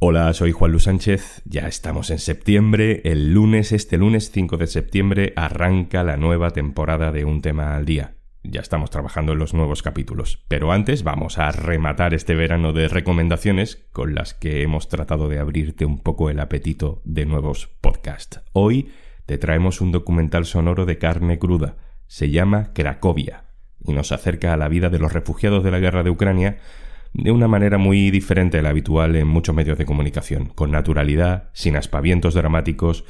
Hola, soy Juan Luis Sánchez, ya estamos en septiembre, el lunes, este lunes 5 de septiembre, arranca la nueva temporada de Un tema al día. Ya estamos trabajando en los nuevos capítulos, pero antes vamos a rematar este verano de recomendaciones con las que hemos tratado de abrirte un poco el apetito de nuevos podcasts. Hoy te traemos un documental sonoro de carne cruda, se llama Cracovia, y nos acerca a la vida de los refugiados de la guerra de Ucrania de una manera muy diferente a la habitual en muchos medios de comunicación, con naturalidad, sin aspavientos dramáticos.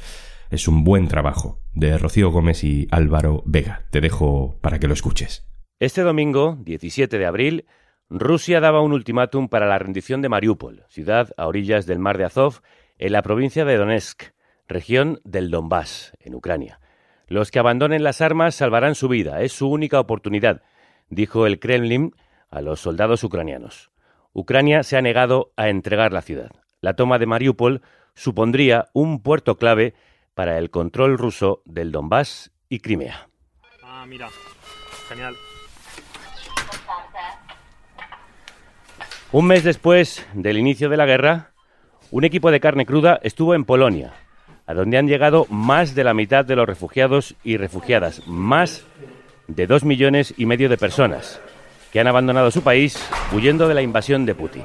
Es un buen trabajo de Rocío Gómez y Álvaro Vega. Te dejo para que lo escuches. Este domingo, 17 de abril, Rusia daba un ultimátum para la rendición de Mariupol, ciudad a orillas del mar de Azov, en la provincia de Donetsk, región del Donbass, en Ucrania. Los que abandonen las armas salvarán su vida, es su única oportunidad, dijo el Kremlin a los soldados ucranianos. Ucrania se ha negado a entregar la ciudad. La toma de Mariupol supondría un puerto clave para el control ruso del Donbass y Crimea. Ah, mira. Genial. Un mes después del inicio de la guerra, un equipo de carne cruda estuvo en Polonia, a donde han llegado más de la mitad de los refugiados y refugiadas, más de dos millones y medio de personas que han abandonado su país huyendo de la invasión de Putin.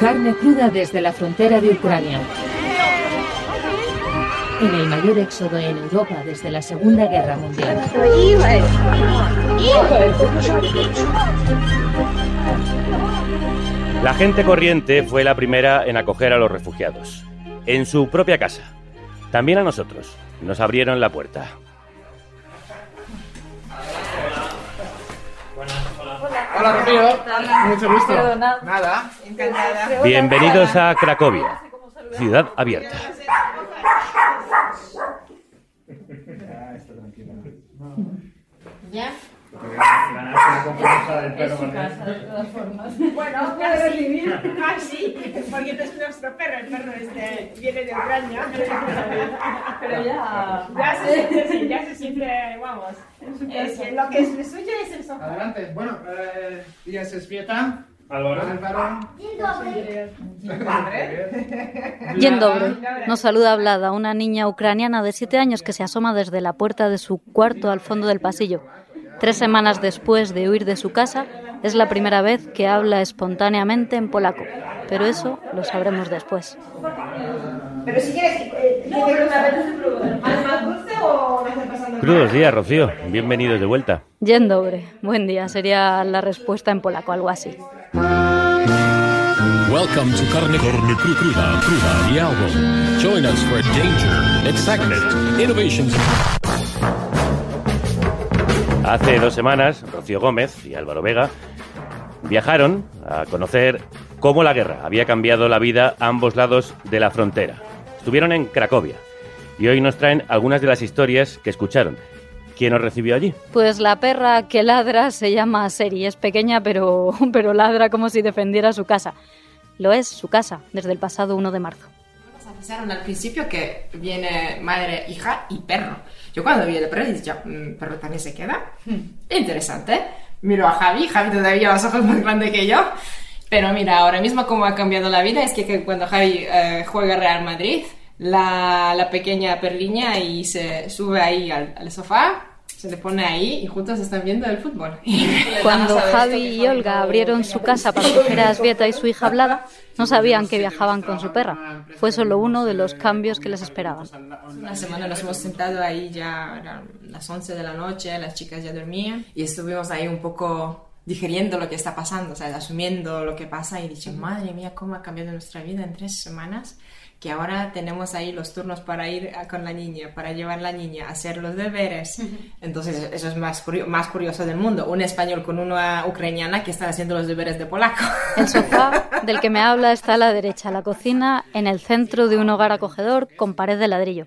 Carne cruda desde la frontera de Ucrania. En el mayor éxodo en Europa desde la Segunda Guerra Mundial. La gente corriente fue la primera en acoger a los refugiados, en su propia casa. También a nosotros. Nos abrieron la puerta. Hola, Rocío. Mucho gusto. Nada. Encantada. Bienvenidos a Cracovia, ciudad abierta. ¿Ya? Es su casa, de todas formas. Bueno, casi, casi, porque es nuestro perro, el perro este viene de Ucrania. Pero ya... Ya se siente, sí, ya se siente, vamos. Es, lo que es suyo es el sofá. Adelante. Bueno, eh, y es Esfieta. Álvaro. Nos saluda Vlada, una niña ucraniana de 7 años que se asoma desde la puerta de su cuarto al fondo del pasillo. Tres semanas después de huir de su casa, es la primera vez que habla espontáneamente en polaco, pero eso lo sabremos después. Pero si quieres, eh, ¿más dulce o pasando Crudos días, Rocío. Bienvenidos de vuelta. Dzień dobry. Buen día sería la respuesta en polaco, algo así. Welcome to Carne, Carne Cru- Cruda, Cruda, the album. Join us for danger, excitement, innovations. Hace dos semanas, Rocío Gómez y Álvaro Vega viajaron a conocer cómo la guerra había cambiado la vida a ambos lados de la frontera. Estuvieron en Cracovia y hoy nos traen algunas de las historias que escucharon. ¿Quién os recibió allí? Pues la perra que ladra se llama Seri. Es pequeña, pero, pero ladra como si defendiera su casa. Lo es su casa desde el pasado 1 de marzo. Nos avisaron al principio que viene madre, hija y perro. Yo cuando vi el perro dije, ya, mm, ¿perro también se queda? Hmm, Interesante. Miro a Javi, Javi todavía los ojos más grandes que yo. Pero mira, ahora mismo cómo ha cambiado la vida es que, que cuando Javi eh, juega Real Madrid, la, la pequeña perliña y se sube ahí al, al sofá, se le pone ahí y juntos están viendo el fútbol. Cuando Javi y Olga abrieron su casa para coger a Asvieta y su hija Vlada, no sabían que viajaban con su perra. Fue solo uno de los cambios que les esperaban. Una semana nos hemos sentado ahí ya eran las 11 de la noche, las chicas ya dormían y estuvimos ahí un poco digiriendo lo que está pasando, o sea, asumiendo lo que pasa y dije, madre mía, cómo ha cambiado nuestra vida en tres semanas, que ahora tenemos ahí los turnos para ir a- con la niña, para llevar la niña, a hacer los deberes. Entonces, eso es más, curio- más curioso del mundo, un español con una ucraniana que están haciendo los deberes de polaco. El sofá del que me habla está a la derecha, la cocina en el centro de un hogar acogedor con pared de ladrillo.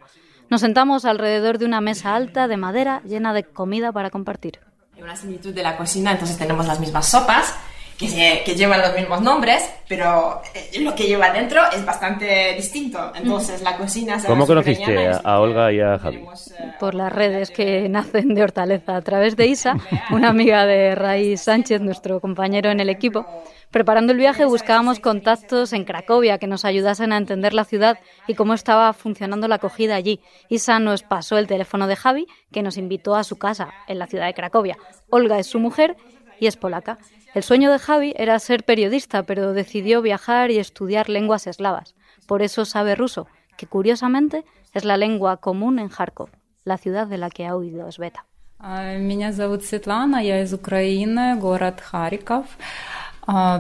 Nos sentamos alrededor de una mesa alta de madera llena de comida para compartir. Una similitud de la cocina, entonces tenemos las mismas sopas que, se- que llevan los mismos nombres, pero eh, lo que lleva dentro es bastante distinto. Entonces la cocina... ¿Cómo conociste a, a Olga y a Javi? tenemos, eh, Por las redes que nacen de Hortaleza a través de Isa, una amiga de Raíz Sánchez, nuestro compañero en el equipo, Preparando el viaje buscábamos contactos en Cracovia que nos ayudasen a entender la ciudad y cómo estaba funcionando la acogida allí. Isa nos pasó el teléfono de Javi, que nos invitó a su casa en la ciudad de Cracovia. Olga es su mujer y es polaca. El sueño de Javi era ser periodista, pero decidió viajar y estudiar lenguas eslavas. Por eso sabe ruso, que curiosamente es la lengua común en Kharkov, la ciudad de la que ha oído Sveta. Меня зовут Светлана, я из Украины, город Харьков.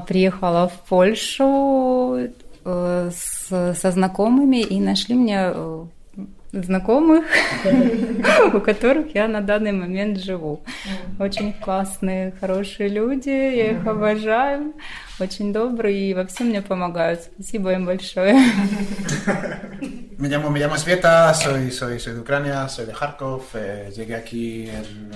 Приехала в Польшу со знакомыми и нашли мне знакомых, у которых я на данный момент живу. Очень классные, хорошие люди, я их обожаю, очень добрые и во всем мне помогают. Спасибо им большое. Me llamo, me llamo Sveta, soy, soy, soy de Ucrania, soy de Kharkov, eh, llegué aquí el,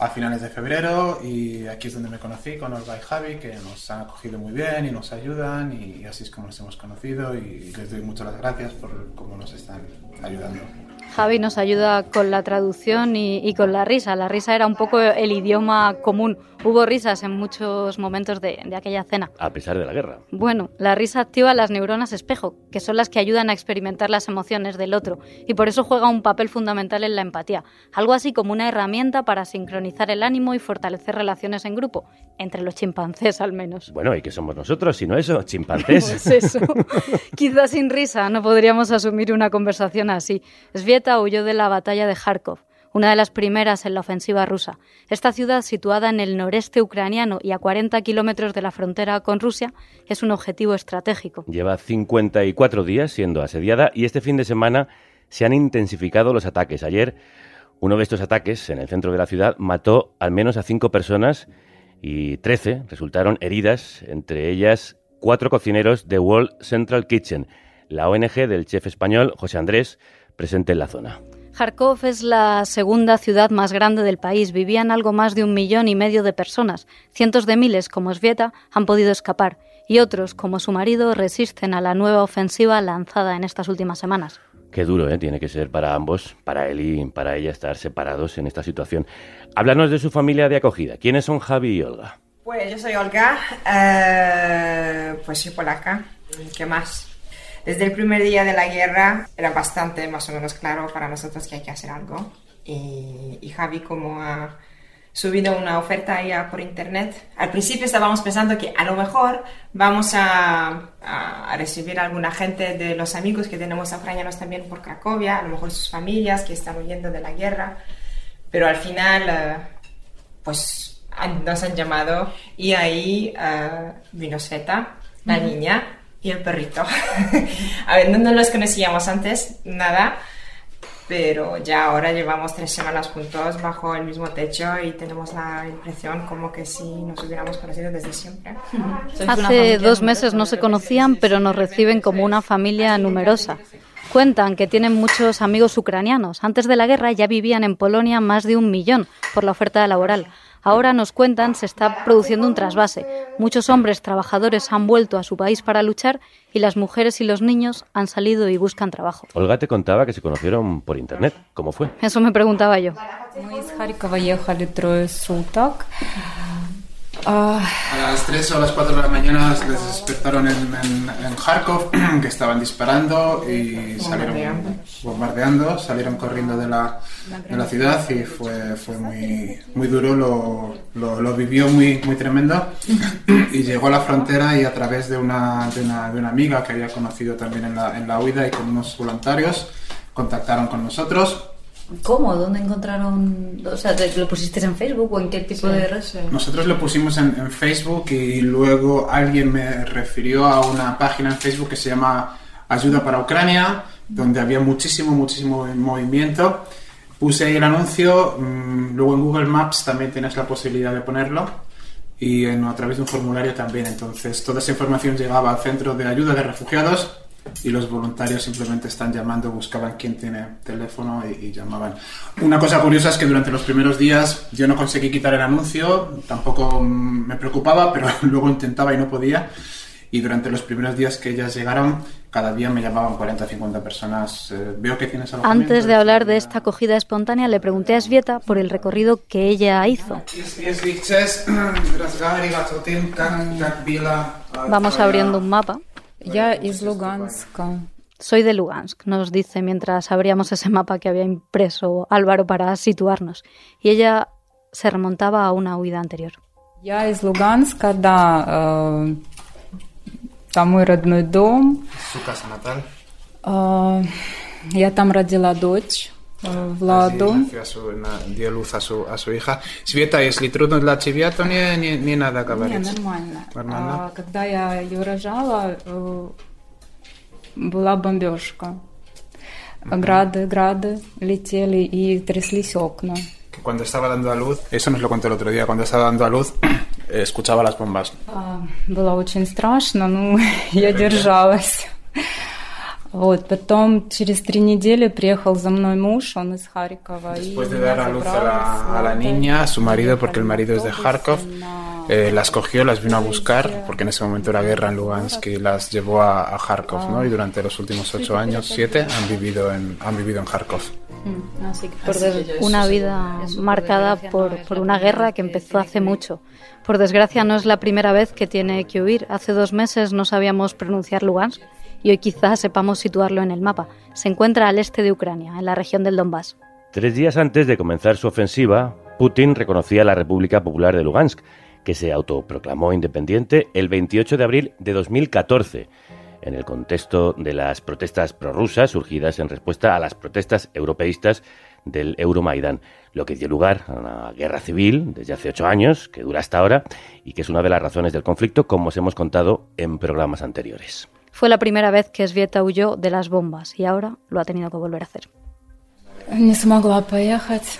a finales de febrero y aquí es donde me conocí con Olga y Javi, que nos han acogido muy bien y nos ayudan y, así es como nos hemos conocido y les doy muchas gracias por cómo nos están ayudando. Javi nos ayuda con la traducción y, y, con la risa. La risa era un poco el idioma común. Hubo risas en muchos momentos de, de, aquella cena. A pesar de la guerra. Bueno, la risa activa las neuronas espejo, que son las que ayudan a experimentar las emociones del otro, y por eso juega un papel fundamental en la empatía. Algo así como una herramienta para sincronizar el ánimo y fortalecer relaciones en grupo, entre los chimpancés al menos. Bueno, ¿y qué somos nosotros, si no eso? Chimpancés. pues eso. Quizás sin risa no podríamos asumir una conversación así. Huyó de la batalla de Kharkov, una de las primeras en la ofensiva rusa. Esta ciudad, situada en el noreste ucraniano y a 40 kilómetros de la frontera con Rusia, es un objetivo estratégico. Lleva 54 días siendo asediada y este fin de semana se han intensificado los ataques. Ayer, uno de estos ataques en el centro de la ciudad mató al menos a cinco personas y 13 resultaron heridas, entre ellas cuatro cocineros de World Central Kitchen, la ONG del chef español José Andrés, presente en la zona. Kharkov es la segunda ciudad más grande del país. Vivían algo más de un millón y medio de personas. Cientos de miles, como Svieta, han podido escapar. Y otros, como su marido, resisten a la nueva ofensiva lanzada en estas últimas semanas. Qué duro ¿eh? tiene que ser para ambos, para él y para ella, estar separados en esta situación. Háblanos de su familia de acogida. ¿Quiénes son Javi y Olga? Pues yo soy Olga, eh, pues soy polaca. ¿Qué más? Desde el primer día de la guerra era bastante más o menos claro para nosotros que hay que hacer algo. Y, y Javi como ha subido una oferta ya por internet, al principio estábamos pensando que a lo mejor vamos a, a, recibir a alguna gente de los amigos que tenemos ucranianos también por Cracovia, a lo mejor sus familias que están huyendo de la guerra, pero al final uh, pues nos han llamado y ahí uh, vino Sveta, la niña, y el perrito. a ver, no, no, los conocíamos antes, nada, pero ya ahora llevamos tres semanas juntos bajo el mismo techo y tenemos la impresión como que si nos hubiéramos conocido desde siempre. Hace dos meses no se conocían, pero nos reciben como una familia numerosa. Cuentan que tienen muchos amigos ucranianos. Antes de la guerra ya vivían en Polonia más de un millón por la oferta laboral. Ahora nos cuentan se está produciendo un trasvase. Muchos hombres trabajadores han vuelto a su país para luchar y las mujeres y los niños han salido y buscan trabajo. Olga te contaba que se conocieron por internet. ¿Cómo fue? Eso me preguntaba yo. A las 3 o a las 4 de la mañana les despertaron en, en, en Kharkov, que estaban disparando y salieron bombardeando, bombardeando salieron corriendo de la, de la ciudad y fue, fue muy, muy duro, lo, lo, lo, vivió muy, muy tremendo. Y llegó a la frontera y a través de una, de una, de una amiga que había conocido también en la, en la huida y con unos voluntarios contactaron con nosotros ¿Cómo? ¿Dónde encontraron? O sea, ¿lo pusiste en Facebook o en qué tipo sí. de red? Nosotros lo pusimos en, en, Facebook y luego alguien me refirió a una página en Facebook que se llama Ayuda para Ucrania, donde había muchísimo, muchísimo movimiento. Puse ahí el anuncio, mmm, luego en Google Maps también tienes la posibilidad de ponerlo y en, a través de un formulario también. Entonces, toda esa información llegaba al centro de ayuda de refugiados y los voluntarios simplemente están llamando, buscaban quién tiene teléfono y, y, llamaban. Una cosa curiosa es que durante los primeros días yo no conseguí quitar el anuncio, tampoco me preocupaba, pero luego intentaba y no podía. Y durante los primeros días que ellas llegaron, cada día me llamaban 40 o 50 personas. eh, veo que tienes algo. Antes de hablar de esta acogida espontánea, le pregunté a Svieta por el recorrido que ella hizo. Vamos abriendo un mapa. Я из Луганска. Soy de Lugansk, nos dice mientras abríamos ese mapa que había impreso Álvaro para situarnos. Y ella se remontaba a una huida anterior. Я из Луганска, да. э, Там мой родной дом. Su casa natal. Э, Я там родила дочь, э, Así Владу. nació a su- na- dio luz a su, a su hija. Света, если трудно для тебя, то не, не, не надо Не, говорить. нормально. Нормально? А, когда я ее рожала, э, была бомбежка. Грады, грады летели и тряслись окна. Que cuando estaba dando a luz, eso nos lo contó el otro día, cuando estaba dando a luz, eh, escuchaba las bombas. А, Было очень страшно, но я держалась. Вот, потом через три недели приехал за мной муж, он из Харькова. и Después de меня dar a luz a забрал la, с a la Владой. niña, su marido, porque el marido es de Kharkov, eh, las cogió, las vino a buscar, porque en ese momento era guerra en Lugansk, y las llevó a, a Kharkov, ¿no? Y durante los últimos ocho años, siete, han vivido en, han vivido en Kharkov. Mm, Así que Por des- una vida marcada por, por una guerra que empezó hace mucho. Por desgracia no es la primera vez que tiene que huir. Hace dos meses no sabíamos pronunciar Lugansk y hoy quizás sepamos situarlo en el mapa. Se encuentra al este de Ucrania, en la región del Donbass. Tres días antes de comenzar su ofensiva, Putin reconocía la República Popular de Lugansk, que se autoproclamó independiente el 28 de abril de 2014, en el contexto de las protestas prorrusas surgidas en respuesta a las protestas europeístas del Euromaidán, lo que dio lugar a una guerra civil desde hace ocho años, que dura hasta ahora, y que es una de las razones del conflicto, como os hemos contado en programas anteriores. Fue la primera vez que Svieta huyó de las bombas y ahora lo ha tenido que volver a hacer.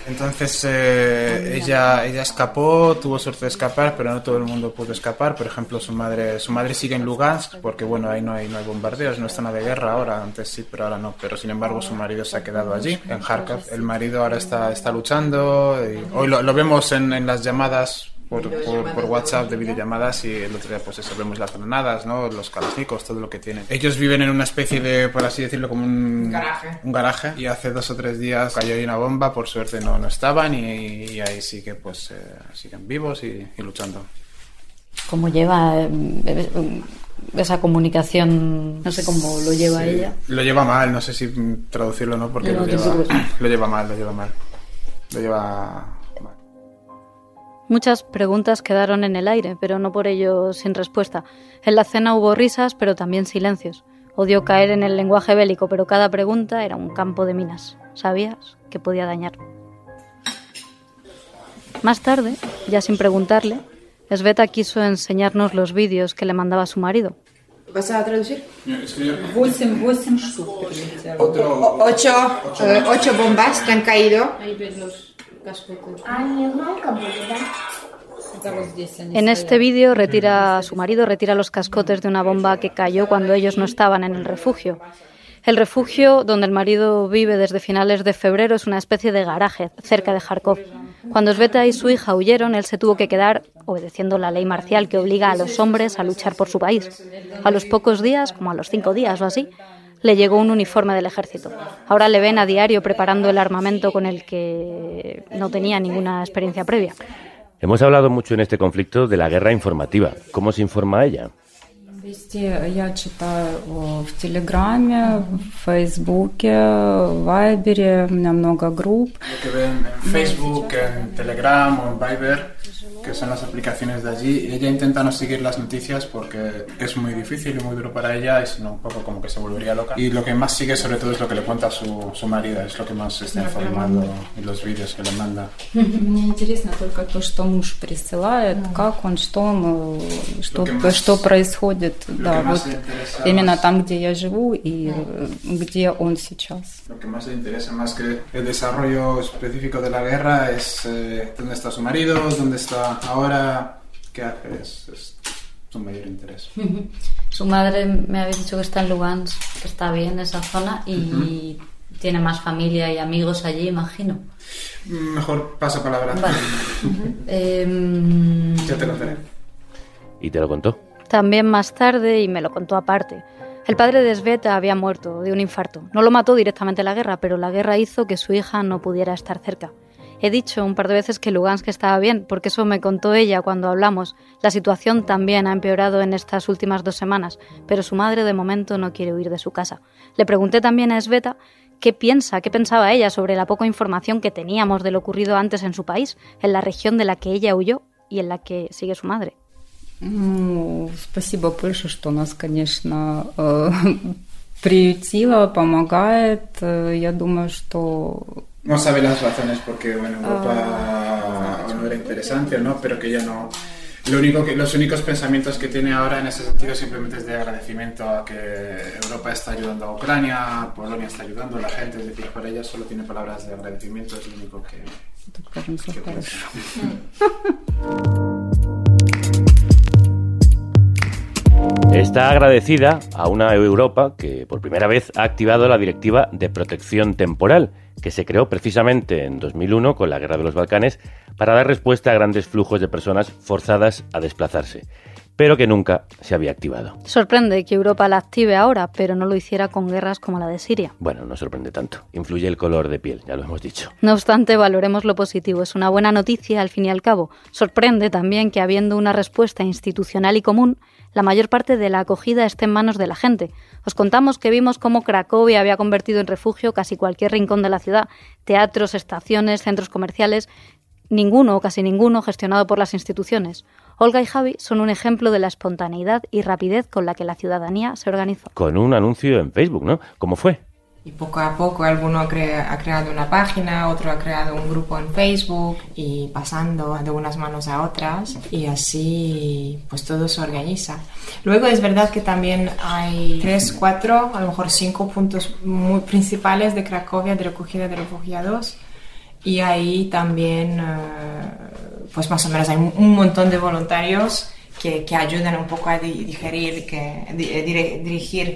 Entonces eh, ella, ella escapó, tuvo suerte de escapar, pero no todo el mundo pudo escapar. Por ejemplo, su madre, su madre sigue en Lugansk porque bueno, ahí no hay, no hay bombardeos, no está nada de guerra ahora, antes sí, pero ahora no. Pero sin embargo su marido se ha quedado allí, en Kharkov. El marido ahora está, está luchando y hoy lo, lo vemos en, en las llamadas por, por, por WhatsApp de videollamadas y el otro día pues eso, vemos las granadas, ¿no? los kalashnikovs, todo lo que tienen. Ellos viven en una especie de, por así decirlo, como un Garaje. un garaje y hace dos o tres días cayó ahí una bomba, por suerte no, no estaban y, y ahí sí que pues eh, siguen vivos y, y luchando. ¿Cómo lleva eh, eh, esa comunicación? No sé cómo lo lleva Sí, ella. Lo lleva mal, no sé si traducirlo o no, porque No, lo, lleva, lo lleva mal, lo lleva mal. Lo lleva. Muchas preguntas quedaron en el aire, pero no por ello sin respuesta. En la cena hubo risas, pero también silencios. Odio caer en el lenguaje bélico, pero cada pregunta era un campo de minas. Sabías que podía dañar. Más tarde, ya sin preguntarle, Sveta quiso enseñarnos los vídeos que le mandaba su marido. ¿Vas a traducir? Ocho, eh, ocho bombas que han caído. En este vídeo retira a su marido retira los cascotes de una bomba que cayó cuando ellos no estaban en el refugio. El refugio donde el marido vive desde finales de febrero es una especie de garaje cerca de Kharkov. Cuando Sveta y su hija huyeron, él se tuvo que quedar obedeciendo la ley marcial que obliga a los hombres a luchar por su país. A los pocos días, como a los cinco días o así, le llegó un uniforme del ejército. Ahora le ven a diario preparando el armamento con el que no tenía ninguna experiencia previa. Hemos hablado mucho en este conflicto de la guerra informativa. ¿Cómo se informa a ella? Facebook, en Telegram, en Viber que son las aplicaciones de allí, ella intenta no seguir las noticias porque es muy difícil y muy duro para ella y si no un poco como que se volvería loca. Y lo que más sigue sobre todo es lo que le cuenta su, su marido, es lo que más se está informando y los vídeos que le manda. Мне интересно только то, что муж присылает, как он, что он, э, что, que más- что происходит, lo да, que más вот le interesa именно más- там, где я живу и э, где он сейчас. Lo que más le interesa más que el desarrollo específico de la guerra es eh, dónde está su marido, dónde está ahora, qué hace, es, es su mayor interés. Su madre me había dicho que está en Lugansk, que está bien esa zona y tiene más familia y amigos allí, imagino. Mejor pasa palabra. Vale. Em, Ya te contaré. ¿Y te lo contó? También más tarde, y me lo contó aparte, El padre de Sveta había muerto de un infarto. No lo mató directamente la guerra, pero la guerra hizo que su hija no pudiera estar cerca. He dicho un par de veces que Lugansk estaba bien, porque eso me contó ella cuando hablamos. La situación también ha empeorado en estas últimas dos semanas, pero su madre de momento no quiere huir de su casa. Le pregunté también a Sveta qué piensa, qué pensaba ella sobre la poca información que teníamos de lo ocurrido antes en su país, en la región de la que ella huyó y en la que sigue su madre. Ну, спасибо Польше, что нас, конечно, э, приютила, помогает. Э, Я думаю, что no sabe las razones porque, bueno, ah. Europa no era interesante o no, pero que ya no... Lo único que, los únicos pensamientos que tiene ahora en ese sentido simplemente es de agradecimiento a que Europa está ayudando a Ucrania, Polonia está ayudando a la gente, es decir, para ella solo tiene palabras de agradecimiento, es lo único que... que Está agradecida a una Europa que por primera vez ha activado la Directiva de Protección Temporal que se creó precisamente en 2001 con la Guerra de los Balcanes para dar respuesta a grandes flujos de personas forzadas a desplazarse, pero que nunca se había activado. Sorprende que Europa la active ahora, pero no lo hiciera con guerras como la de Siria. Bueno, no sorprende tanto. Influye el color de piel, ya lo hemos dicho. No obstante, valoremos lo positivo. Es una buena noticia al fin y al cabo. Sorprende también que habiendo una respuesta institucional y común, la mayor parte de la acogida esté en manos de la gente. Os contamos que vimos cómo Cracovia había convertido en refugio casi cualquier rincón de la ciudad, teatros, estaciones, centros comerciales, ninguno o casi ninguno gestionado por las instituciones. Olga y Javi son un ejemplo de la espontaneidad y rapidez con la que la ciudadanía se organizó. Con un anuncio en Facebook, ¿no? ¿Cómo fue? Y poco a poco alguno ha creado una página, otro ha creado un grupo en Facebook y pasando de unas manos a otras y así pues todo se organiza. Luego es verdad que también hay tres, cuatro, a lo mejor cinco puntos muy principales de Cracovia de recogida de refugiados y ahí también eh, pues más o menos hay un montón de voluntarios que, que ayudan un poco a di- digerir, que, eh, dirigir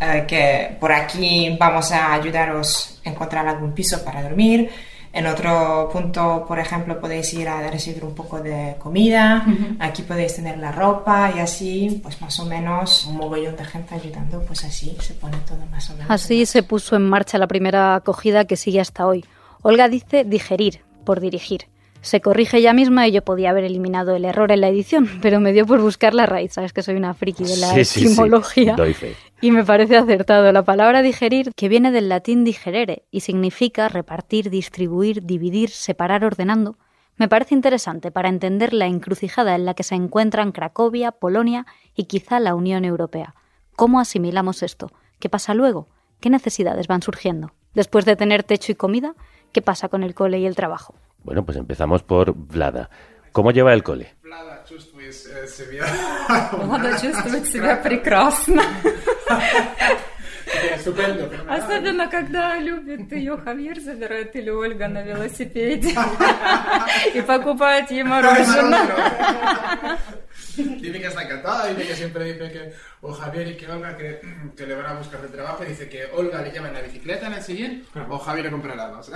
eh, que por aquí vamos a ayudaros a encontrar algún piso para dormir. En otro punto, por ejemplo, podéis ir a recibir un poco de comida, aquí podéis tener la ropa y así, pues más o menos un mogollón de gente ayudando, pues así se pone todo más o menos. Así se puso en marcha la primera acogida que sigue hasta hoy. Olga dice digerir, por dirigir. Se corrige ella misma y yo podía haber eliminado el error en la edición, pero me dio por buscar la raíz. Sabes que soy una friki de la Sí, sí, sí. etimología. Doy fe. Y me parece acertado. La palabra digerir, que viene del latín digerere y significa repartir, distribuir, dividir, separar ordenando, me parece interesante para entender la encrucijada en la que se encuentran Cracovia, Polonia y quizá la Unión Europea. ¿Cómo asimilamos esto? ¿Qué pasa luego? ¿Qué necesidades van surgiendo? Después de tener techo y comida, ¿qué pasa con el cole y el trabajo? Bueno, pues empezamos por Vlada. ¿Cómo lleva el cole? Vlada, чувствует себя... Прекрасно. Estupendo. Особенно, когда любит ее Хавьер забирает или Ольга на велосипеде и покупает ей мороженое. Dice que está encantada, dice que siempre dice que o Javier y que Olga que, que le van a buscar de trabajo, dice que Olga le lleva en la bicicleta en el sillín o Javier le compra helados.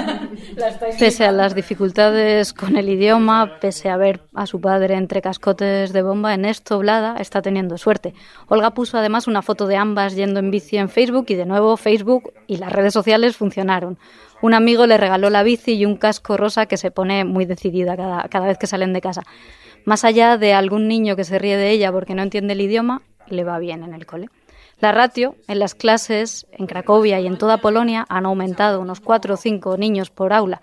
Pese a las dificultades con el idioma, pese a ver a su padre entre cascotes de bomba, en esto Blada está teniendo suerte. Olga puso además una foto de ambas yendo en bici en Facebook y de nuevo Facebook y las redes sociales funcionaron. Un amigo le regaló la bici y un casco rosa que se pone muy decidida cada, cada vez que salen de casa. Más allá de algún niño que se ríe de ella porque no entiende el idioma, le va bien en el cole. La ratio en las clases en Cracovia y en toda Polonia han aumentado unos 4 o 5 niños por aula.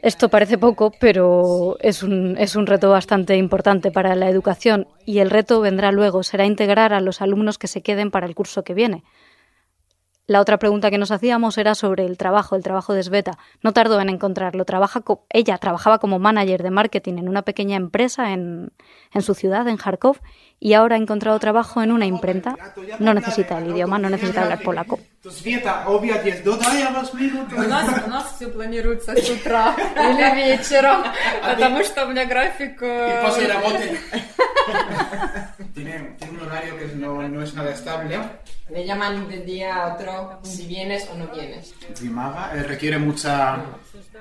Esto parece poco, pero es un, es un reto bastante importante para la educación y el reto vendrá luego, será integrar a los alumnos que se queden para el curso que viene. La otra pregunta que nos hacíamos era sobre el trabajo, el trabajo de Sveta. No tardó en encontrarlo. Trabaja ella trabajaba como manager de marketing en una pequeña empresa en, en su ciudad, en Kharkov, y ahora ha encontrado trabajo en una imprenta. No necesita el idioma, no necesita hablar polaco. Tiene, tiene, un horario que no, no es nada estable. Le llaman de día a otro si vienes o no vienes. Dimaga eh, requiere mucha,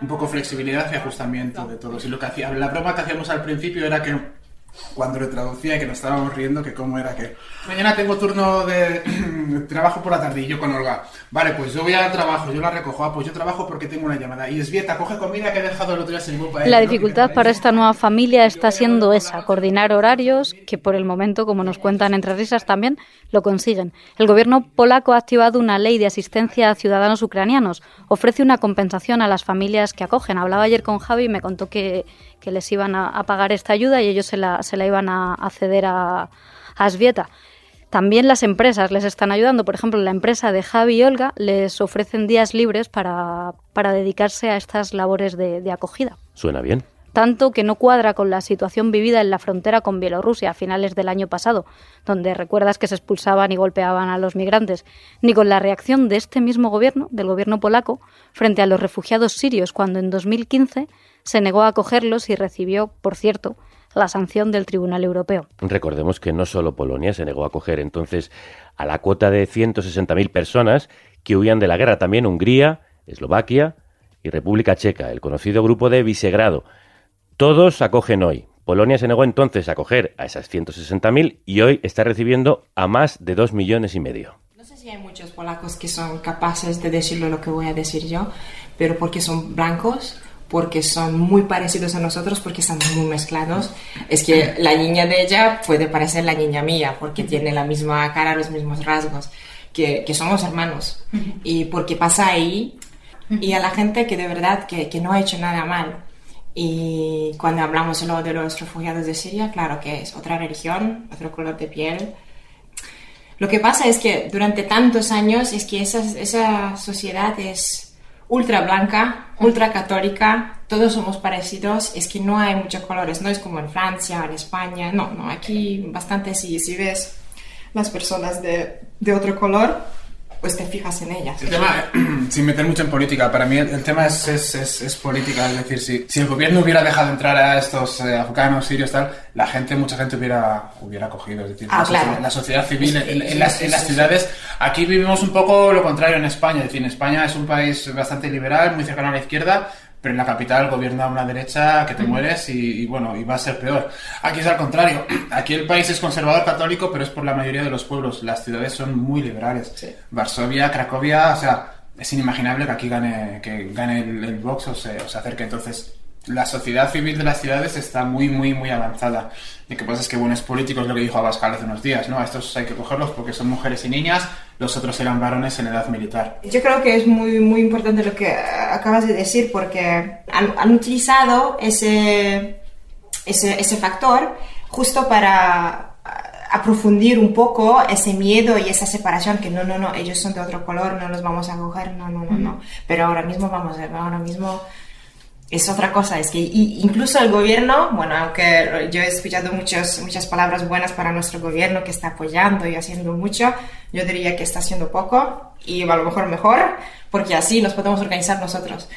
un poco flexibilidad y ajustamiento de todo. Y lo que hacía, la broma que hacíamos al principio era que cuando le traducía y que nos estábamos riendo que cómo era que mañana tengo turno de trabajo por la tarde y yo con Olga vale pues yo voy al trabajo yo la recojo ah pues yo trabajo porque tengo una llamada y es Vieta coge comida que he dejado el otro día sin para la dificultad para esta nueva familia está siendo esa coordinar horarios que por el momento como nos cuentan entre risas también lo consiguen. El gobierno polaco ha activado una ley de asistencia a ciudadanos ucranianos. Ofrece una compensación a las familias que acogen. Hablaba ayer con Javi y me contó que que les iban a, pagar esta ayuda y ellos se la, se la iban a, ceder a, a. También las empresas les están ayudando. Por ejemplo, la empresa de Javi y Olga les ofrecen días libres para, para dedicarse a estas labores de, de, acogida. Suena bien. Tanto que no cuadra con la situación vivida en la frontera con Bielorrusia a finales del año pasado, donde recuerdas que se expulsaban y golpeaban a los migrantes, ni con la reacción de este mismo gobierno, del gobierno polaco, frente a los refugiados sirios, cuando en 2015 se negó a acogerlos y recibió, por cierto, la sanción del Tribunal Europeo. Recordemos que no solo Polonia se negó a acoger entonces a la cuota de 160.000 personas que huían de la guerra, también Hungría, Eslovaquia y República Checa, el conocido grupo de Visegrado. Todos acogen hoy. Polonia se negó entonces a acoger a esas 160.000 y hoy está recibiendo a más de 2 millones y medio. No sé si hay muchos polacos que son capaces de decirlo lo que voy a decir yo, pero porque son blancos porque son muy parecidos a nosotros, porque están muy mezclados. Es que la niña de ella puede parecer la niña mía, porque tiene la misma cara, los mismos rasgos, que, que somos hermanos. Y porque pasa ahí, y a la gente que de verdad que, que no ha hecho nada mal. Y cuando hablamos luego de los refugiados de Siria, claro que es otra religión, otro color de piel. Lo que pasa es que durante tantos años es que esa, esa sociedad es ultra blanca, ultra católica, todos somos parecidos, es que no hay muchos colores, no es como en Francia, en España, no, no, aquí bastante sí, si ves las personas de, de otro color, pues te fijas en ellas. El tema, sin meter mucho en política, para mí el, tema es, es, es, política, es decir, si, si, el gobierno hubiera dejado entrar a estos eh, afganos, sirios, tal, la gente, mucha gente hubiera, hubiera cogido, es decir, ah, la, sociedad, la, sociedad, civil en, las, en las ciudades, aquí vivimos un poco lo contrario en España, es decir, España es un país bastante liberal, muy cercano a la izquierda, pero en la capital gobierna una derecha que te mueres y, bueno, y va a ser peor. Aquí es al contrario. Aquí el país es conservador católico, pero es por la mayoría de los pueblos. Las ciudades son muy liberales. Varsovia, Cracovia, o sea, es inimaginable que aquí gane, que gane el, Vox o se, o se acerque. Entonces, la sociedad civil de las ciudades está muy, muy, muy avanzada. Y que pasa es que buenos políticos, lo que dijo Abascal hace unos días, ¿no? A estos hay que cogerlos porque son mujeres y niñas, los otros eran varones en edad militar. Yo creo que es muy, muy importante lo que acabas de decir porque han, utilizado ese, ese, ese factor justo para aprofundir un poco ese miedo y esa separación que no, no, no, ellos son de otro color, no los vamos a coger, no, no, no, no. Pero ahora mismo vamos a ver, ahora mismo es otra cosa, es que incluso el gobierno, bueno, aunque yo he escuchado muchas, muchas palabras buenas para nuestro gobierno que está apoyando y haciendo mucho, yo diría que está haciendo poco y a lo mejor mejor, porque así nos podemos organizar nosotros.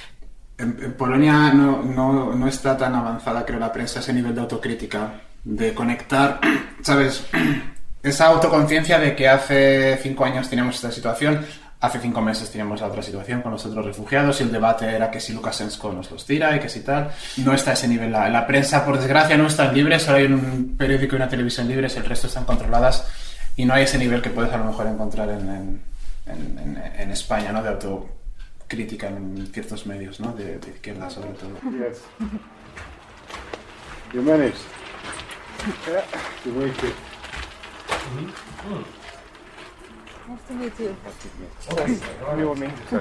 En, Polonia no, no, no, está tan avanzada, creo, la prensa, ese nivel de autocrítica, de conectar, ¿sabes? Esa autoconciencia de que hace cinco años teníamos esta situación, Hace cinco meses teníamos la otra situación con los otros refugiados y el debate era que si Lukashenko nos los tira y que si tal. No está a ese nivel. La, la prensa, por desgracia, no está libre. Solo hay un periódico y una televisión libres, el resto están controladas y no hay ese nivel que puedes a lo mejor encontrar en, en, en, España, ¿no? De autocrítica en ciertos medios, ¿no? De, izquierda, sobre todo. Yes. You managed. Yeah. You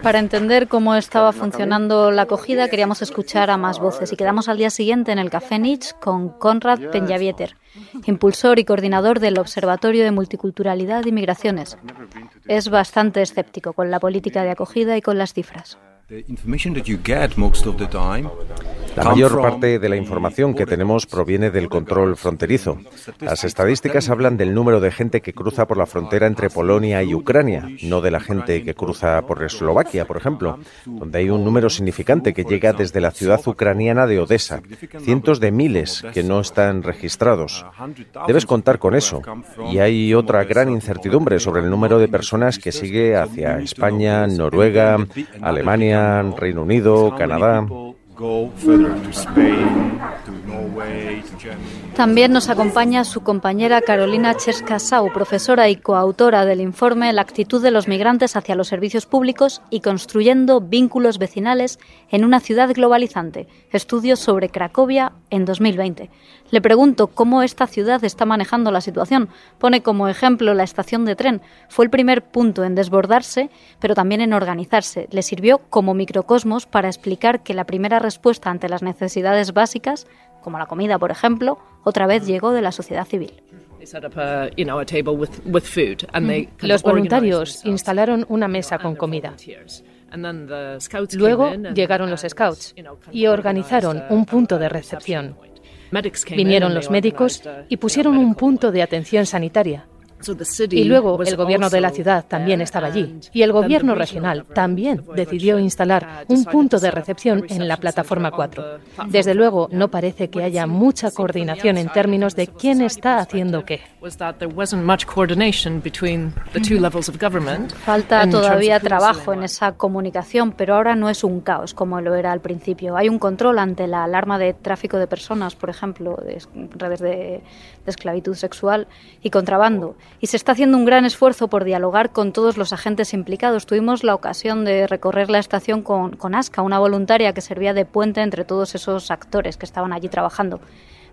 para entender cómo estaba funcionando la acogida, queríamos escuchar a más voces y quedamos al día siguiente en el Café Nietzsche con Konrad Penjavieter, impulsor y coordinador del Observatorio de Multiculturalidad y Migraciones. Es bastante escéptico con la política de acogida y con las cifras. La mayor parte de la información que tenemos proviene del control fronterizo. Las estadísticas hablan del número de gente que cruza por la frontera entre Polonia y Ucrania, no de la gente que cruza por Eslovaquia, por ejemplo, donde hay un número significante que llega desde la ciudad ucraniana de Odessa, cientos de miles que no están registrados. Debes contar con eso. Y hay otra gran incertidumbre sobre el número de personas que sigue hacia España, Noruega, Alemania, Reino Unido, Canadá. También nos acompaña su compañera Carolina Cheska-Sau, profesora y coautora del informe La actitud de los migrantes hacia los servicios públicos y construyendo vínculos vecinales en una ciudad globalizante. Estudios sobre Cracovia en 2020. Le pregunto cómo esta ciudad está manejando la situación. Pone como ejemplo la estación de tren. Fue el primer punto en desbordarse, pero también en organizarse. Le sirvió como microcosmos para explicar que la primera respuesta ante las necesidades básicas, como la comida, por ejemplo, otra vez llegó de la sociedad civil. Los voluntarios instalaron una mesa con comida. Luego llegaron los scouts y organizaron un punto de recepción. Vinieron los médicos y pusieron un punto de atención sanitaria. Y luego el gobierno de la ciudad también estaba allí. Y el gobierno regional también decidió instalar un punto de recepción en la plataforma 4. Desde luego, no parece que haya mucha coordinación en términos de quién está haciendo qué. Falta todavía trabajo en esa comunicación, pero ahora no es un caos como lo era al principio. Hay un control ante la alarma de tráfico de personas, por ejemplo, de redes de, esclavitud sexual y contrabando y se está haciendo un gran esfuerzo por dialogar con todos los agentes implicados. Tuvimos la ocasión de recorrer la estación con, con Aska, una voluntaria que servía de puente entre todos esos actores que estaban allí trabajando.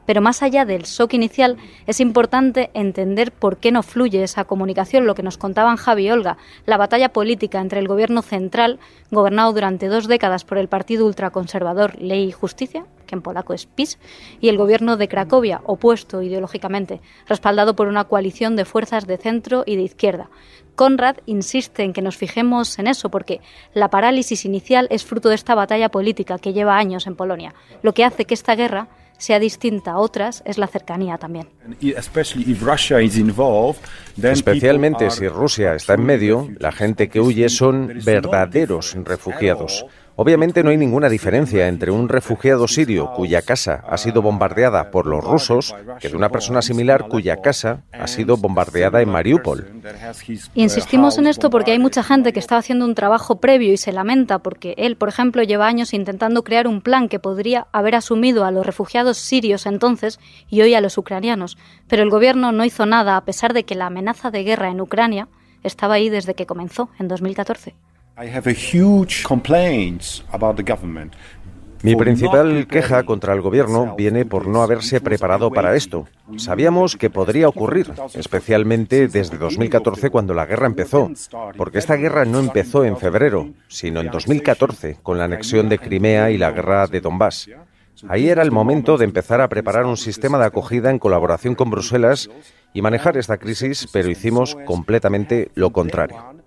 Pero más allá del shock inicial, es importante entender por qué no fluye esa comunicación, lo que nos contaban Javi y Olga, la batalla política entre el gobierno central, gobernado durante dos décadas por el partido ultraconservador Ley y Justicia, que en polaco es PIS, y el gobierno de Cracovia, opuesto ideológicamente, respaldado por una coalición de fuerzas de centro y de izquierda. Conrad insiste en que nos fijemos en eso porque la parálisis inicial es fruto de esta batalla política que lleva años en Polonia, lo que hace que esta guerra sea distinta a otras es la cercanía también. Especialmente si Rusia está en medio, la gente que huye son verdaderos refugiados. Obviamente no hay ninguna diferencia entre un refugiado sirio cuya casa ha sido bombardeada por los rusos que de una persona similar cuya casa ha sido bombardeada en Mariupol. Insistimos en esto porque hay mucha gente que está haciendo un trabajo previo y se lamenta porque él, por ejemplo, lleva años intentando crear un plan que podría haber asumido a los refugiados sirios entonces y hoy a los ucranianos. Pero el gobierno no hizo nada a pesar de que la amenaza de guerra en Ucrania estaba ahí desde que comenzó, en 2014. Mi principal queja contra el gobierno viene por no haberse preparado para esto. Sabíamos que podría ocurrir, especialmente desde 2014 cuando la guerra empezó, porque esta guerra no empezó en febrero, sino en 2014 con la anexión de Crimea y la guerra de Donbass. Ahí era el momento de empezar a preparar un sistema de acogida en colaboración con Bruselas y manejar esta crisis, pero hicimos completamente lo contrario.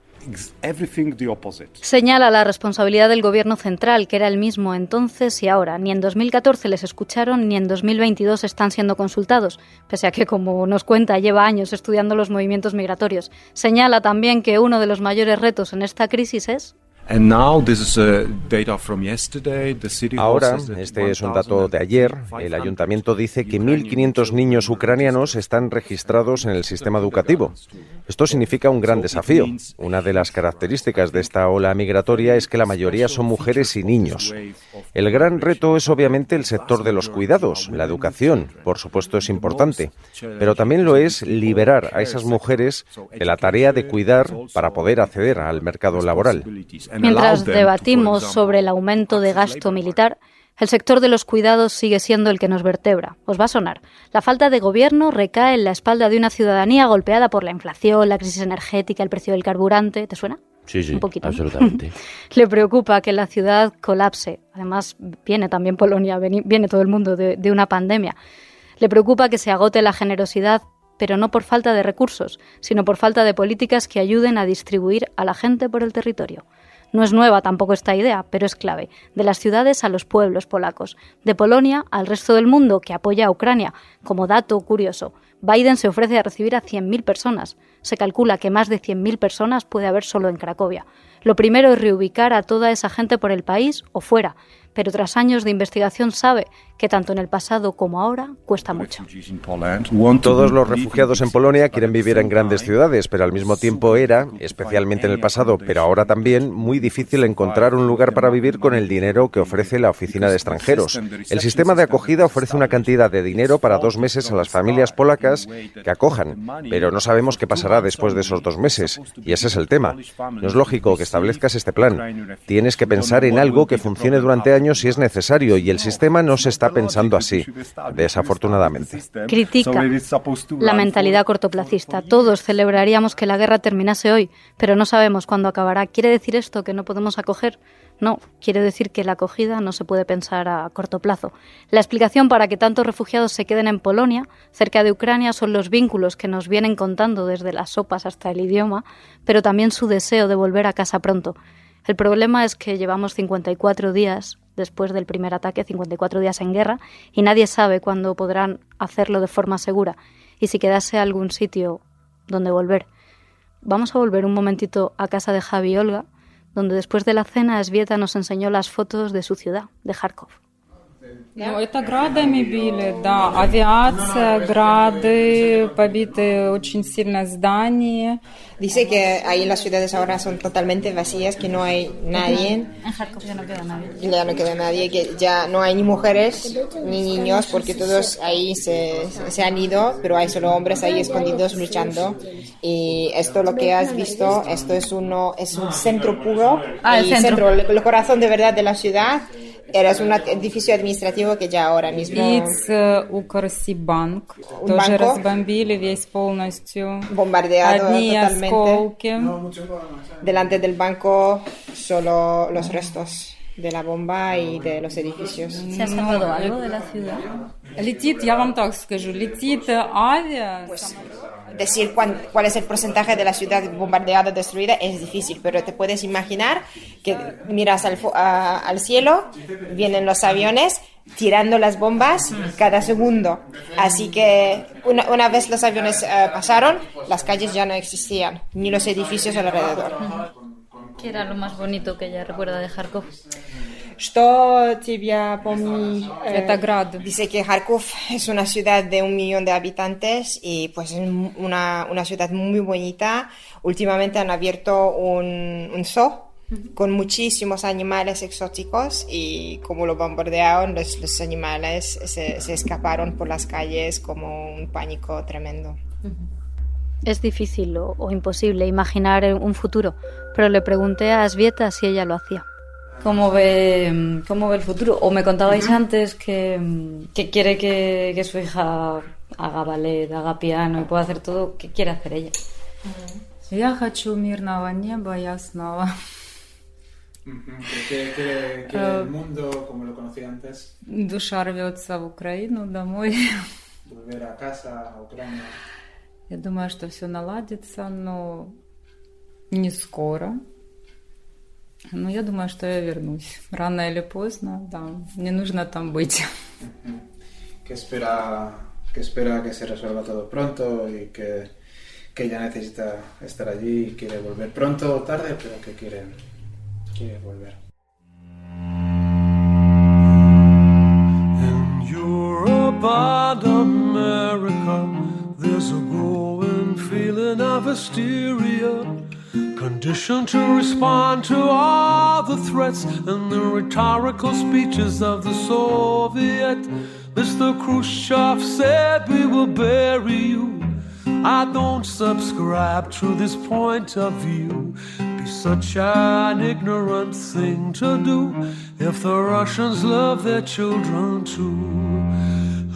Señala la responsabilidad del gobierno central, que era el mismo entonces y ahora. Ni en 2014 les escucharon, ni en 2022 están siendo consultados, pese a que, como nos cuenta, lleva años estudiando los movimientos migratorios. Señala también que uno de los mayores retos en esta crisis es Ahora, este es un dato de ayer, el ayuntamiento dice que 1.500 niños ucranianos están registrados en el sistema educativo. Esto significa un gran desafío. Una de las características de esta ola migratoria es que la mayoría son mujeres y niños. El gran reto es obviamente el sector de los cuidados, la educación, por supuesto es importante, pero también lo es liberar a esas mujeres de la tarea de cuidar para poder acceder al mercado laboral. Mientras debatimos sobre el aumento de gasto militar, el sector de los cuidados sigue siendo el que nos vertebra. Os va a sonar. La falta de gobierno recae en la espalda de una ciudadanía golpeada por la inflación, la crisis energética, el precio del carburante. ¿Te suena? Sí, sí, Un poquito. absolutamente. Le preocupa que la ciudad colapse. Además, viene también Polonia, viene todo el mundo de, de una pandemia. Le preocupa que se agote la generosidad pero no por falta de recursos, sino por falta de políticas que ayuden a distribuir a la gente por el territorio. No es nueva tampoco esta idea, pero es clave. De las ciudades a los pueblos polacos, de Polonia al resto del mundo que apoya a Ucrania. Como dato curioso, Biden se ofrece a recibir a 100.000 personas. Se calcula que más de 100.000 personas puede haber solo en Cracovia. Lo primero es reubicar a toda esa gente por el país o fuera, pero tras años de investigación sabe que tanto en el pasado como ahora cuesta mucho. Todos los refugiados en Polonia quieren vivir en grandes ciudades, pero al mismo tiempo era, especialmente en el pasado, pero ahora también, muy difícil encontrar un lugar para vivir con el dinero que ofrece la Oficina de Extranjeros. El sistema de acogida ofrece una cantidad de dinero para dos meses a las familias polacas que acojan, pero no sabemos qué pasará después de esos dos meses, y ese es el tema. No es lógico que establezcas este plan. Tienes que pensar en algo que funcione durante años si es necesario, y el sistema no se está pensando así, desafortunadamente. Critica la mentalidad cortoplacista. Todos celebraríamos que la guerra terminase hoy, pero no sabemos cuándo acabará. ¿Quiere decir esto que no podemos acoger? No, quiere decir que la acogida no se puede pensar a corto plazo. La explicación para que tantos refugiados se queden en Polonia, cerca de Ucrania, son los vínculos que nos vienen contando desde las sopas hasta el idioma, pero también su deseo de volver a casa pronto. El problema es que llevamos 54 días después del primer ataque, 54 días en guerra, y nadie sabe cuándo podrán hacerlo de forma segura y si quedase algún sitio donde volver. Vamos a volver un momentito a casa de Javi y Olga, donde después de la cena Esvieta nos enseñó las fotos de su ciudad, de Kharkov. Ну, это градами били, да. Авиация, грады, побиты очень сильно здания. Dice que ahí las ciudades ahora son totalmente vacías, que no hay nadie. En Kharkov ya no queda nadie. Ya no queda nadie, que ya no hay ni mujeres ni niños, porque todos ahí se, se han ido, pero hay solo hombres ahí escondidos luchando. Y esto lo que has visto, esto es uno es un centro puro, Ah, el centro. el, el corazón de verdad de la ciudad. Era un edificio administrativo que ya ahora mismo Лиц Укрсибанк Un тоже banco. разбомбили весь полностью. bombardeado Одни totalmente. осколки. Delante del banco solo los restos de la bomba y de los edificios. ¿Se ha salvado algo de la ciudad? Летит, я вам так скажу, летит авиа. Decir cuál es el porcentaje de la ciudad bombardeada, destruida, es difícil, pero te puedes imaginar que miras al, al cielo, vienen los aviones tirando las bombas cada segundo. Así que una, una vez los aviones eh, pasaron, las calles ya no existían, ni los edificios alrededor. ¿Qué era lo más bonito que ella recuerda de Kharkov? Что тебя помни, eh, Это град. Dice que Kharkov es una ciudad de un millón de habitantes y pues es una, una ciudad muy bonita. Últimamente han abierto un, un zoo con muchísimos animales exóticos y como lo bombardearon, los, los animales se, se escaparon por las calles como un pánico tremendo. Es difícil o, o imposible imaginar un futuro, pero le pregunté a Asvieta si ella lo hacía. ¿Cómo ve, cómo ve el futuro? O me contabais antes que, que quiere que, que su hija haga ballet, haga piano y pueda hacer todo. ¿Qué quiere hacer ella? Я хочу мирного неба ясного. Que, que- que Eh, el mundo, como lo conocía antes, Душа рвется в Украину домой. volver a casa, a Ucrania. Я думаю, что все наладится, но не скоро. Но я думаю, что я вернусь. Рано или поздно, да. Мне нужно там быть. que espera que espera que se resuelva todo pronto y que, que ella necesita estar allí y quiere volver pronto o tarde, pero que quiere, quiere volver. In Europe and America, there's a growing feeling of hysteria, conditioned to respond to all the threats and the rhetorical speeches of the Soviet. Mr. Khrushchev said we will bury you. I don't subscribe to this point of view. Be such an ignorant thing to do if the Russians love their children too.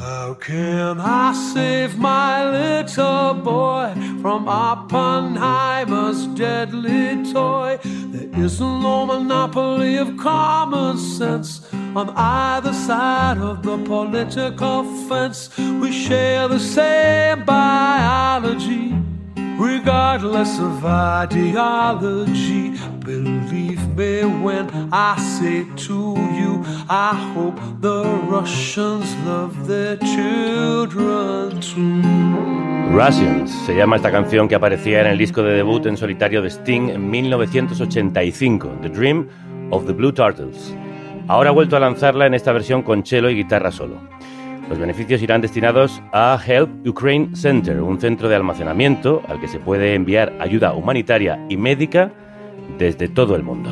How can I save my little boy from Oppenheimer's deadly toy? There is no monopoly of common sense on either side of the political fence. We share the same biology, regardless of ideology. Believe me when I say to you, I hope the Russians love their children too. Russians se llama esta canción que aparecía en el disco de debut en solitario de Sting en 1985, The Dream of the Blue Turtles. ahora ha vuelto a lanzarla en esta versión con cello y guitarra solo. Los beneficios irán destinados a Help Ukraine Center, un centro de almacenamiento al que se puede enviar ayuda humanitaria y médica desde todo el mundo.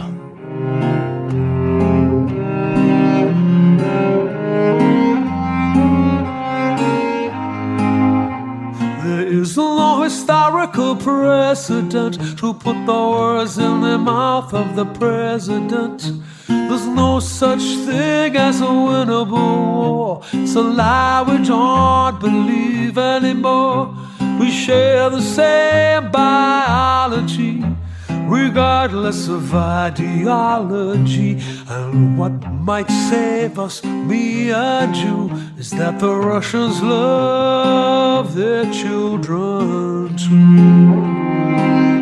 There's no such thing as a winnable war. It's a lie we don't believe anymore. We share the same biology, regardless of ideology. And what might save us, me and you, is that the Russians love their children too.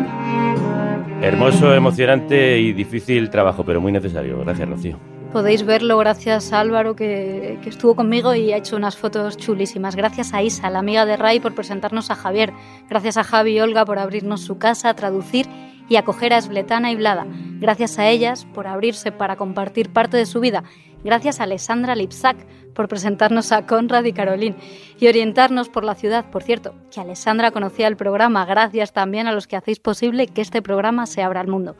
Hermoso, emocionante y difícil trabajo, pero muy necesario. Gracias, Rocío. Podéis verlo gracias a Álvaro que, estuvo conmigo y ha hecho unas fotos chulísimas. Gracias a Isa, la amiga de Ray, por presentarnos a Javier. Gracias a Javi y Olga por abrirnos su casa, traducir y acoger a Esbletana y Blada. Gracias a ellas por abrirse para compartir parte de su vida. Gracias a Alessandra Lipsak por presentarnos a Conrad y Caroline y orientarnos por la ciudad. Por cierto, que Alessandra conocía el programa. Gracias también a los que hacéis posible que este programa se abra al mundo.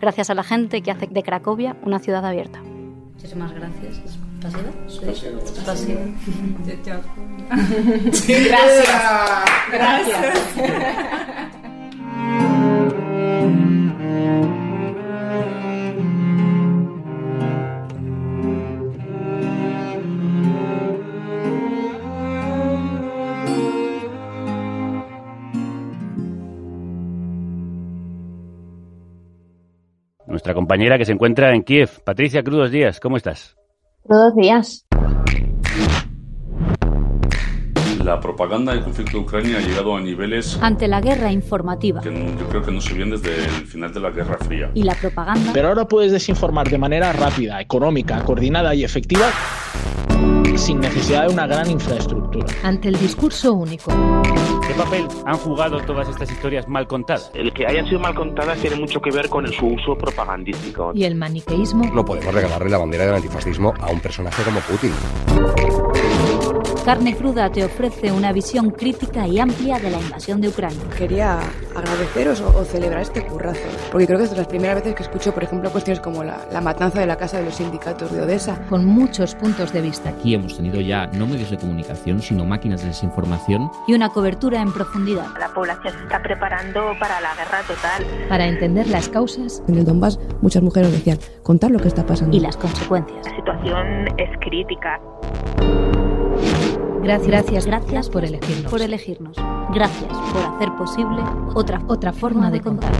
Gracias a la gente que hace de Cracovia una ciudad abierta. Muchísimas gracias. ¿Pasiva? Spasibo. Spasibo. Gracias. Gracias. Nuestra compañera que se encuentra en Kiev. Patricia Crudos Díaz, ¿cómo estás? Todos días. La propaganda del conflicto de Ucrania ha llegado a niveles Ante la guerra informativa que no- yo creo que no se ven desde el final de la Guerra Fría. y la propaganda, Pero ahora puedes desinformar de manera rápida, económica, coordinada y efectiva sin necesidad de una gran infraestructura. Ante el discurso único. ¿Qué papel han jugado todas estas historias mal contadas? El que hayan sido mal contadas tiene mucho que ver con su uso propagandístico. Y el maniqueísmo. No podemos regalarle la bandera del antifascismo a un personaje como Putin. Carne Cruda te ofrece una visión crítica y amplia de la invasión de Ucrania. Quería agradeceros o, o celebrar este currazo, porque creo que es de las primeras veces que escucho, por ejemplo, cuestiones como la, la matanza de la casa de los sindicatos de Odessa. Con muchos puntos de vista. Aquí hemos tenido ya no medios de comunicación, sino máquinas de desinformación. Y una cobertura en profundidad. La población se está preparando para la guerra total. Para entender las causas. En el Donbass muchas mujeres decían, contar lo que está pasando. Y las consecuencias. La situación es crítica. Gracias, gracias, gracias por elegirnos. Por elegirnos. Gracias por hacer posible otra, otra forma de contar.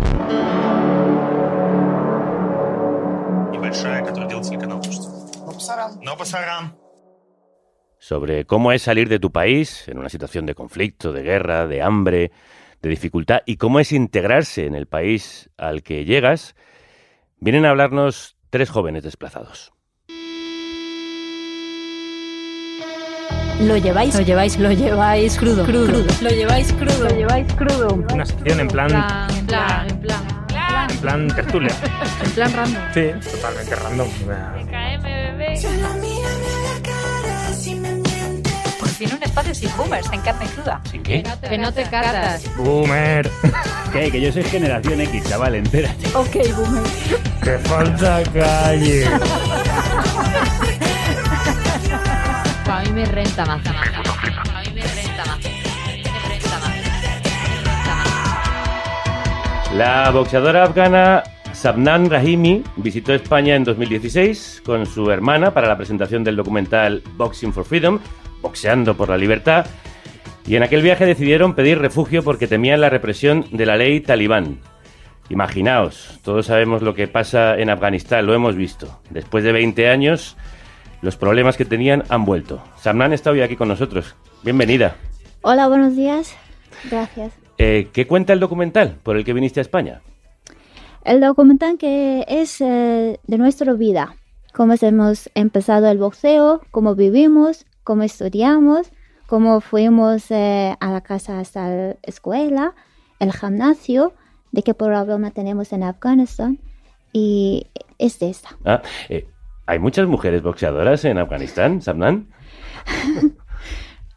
Sobre cómo es salir de tu país en una situación de conflicto, de guerra, de hambre, de dificultad y cómo es integrarse en el país al que llegas, vienen a hablarnos tres jóvenes desplazados. Lo lleváis, lo lleváis, lo lleváis crudo, crudo. Lo lleváis crudo, lo lleváis crudo. Una sección en plan. En plan, en plan, En plan tertulia. en plan random. Sí, totalmente random. Por fin un espacio sin boomers en carne cruda. ¿Sin qué? Que no te catas. Boomer. ¿Qué? Que yo soy generación X, chaval, entérate. Ok, boomer. Que falta calle. renta más. A mí me renta más. Me renta más. La boxeadora afgana Sabnan Rahimi visitó España en 2016 con su hermana para la presentación del documental Boxing for Freedom, Boxeando por la Libertad, y en aquel viaje decidieron pedir refugio porque temían la represión de la ley talibán. Imaginaos, todos sabemos lo que pasa en Afganistán, lo hemos visto. Después de 20 años, los problemas que tenían han vuelto. Sabnan está hoy aquí con nosotros. Bienvenida. Hola, buenos días. Gracias. Eh, ¿Qué cuenta el documental por el que viniste a España? El documental que es eh, de nuestra vida, cómo hemos empezado el boxeo, cómo vivimos, cómo estudiamos, cómo fuimos eh, a la casa hasta la escuela, el gimnasio, de qué problema tenemos en Afganistán y es de esta. Ah, eh, ¿Hay muchas mujeres boxeadoras en Afganistán, Sabnan?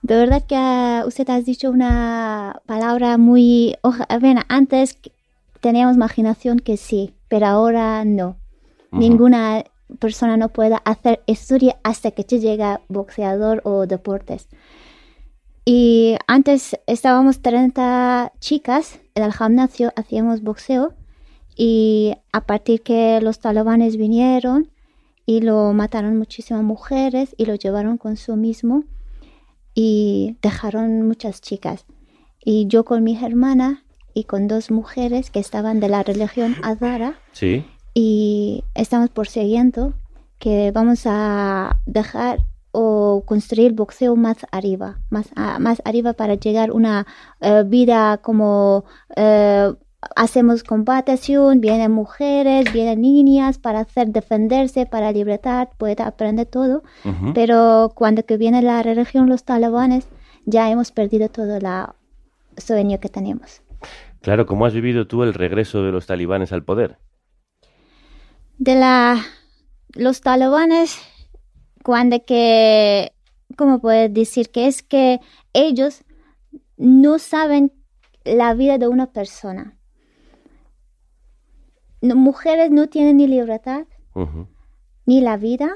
De verdad que ah, usted ha dicho una palabra muy... Bueno, antes teníamos imaginación que sí, pero ahora no. Ninguna persona no puede hacer historia hasta que te llega boxeador o deportes. Y antes estábamos 30 chicas en el gimnasio, hacíamos boxeo y a partir que los talibanes vinieron y lo mataron muchísimas mujeres y lo llevaron con su mismo y dejaron muchas chicas. Y yo con mi hermana y con dos mujeres que estaban de la religión Azara Sí. y estamos persiguiendo que vamos a dejar o construir boxeo más arriba, más, más arriba para llegar a una eh, vida como eh, hacemos combatación, vienen mujeres, vienen niñas para hacer defenderse, para libertad, puede aprender todo, pero cuando que viene la religión, los talibanes, ya hemos perdido todo el sueño que tenemos. Claro, ¿cómo has vivido tú el regreso de los talibanes al poder? de la los talibanes cuando que cómo puedes decir que es que ellos no saben la vida de una persona No- mujeres no tienen ni libertad ni la vida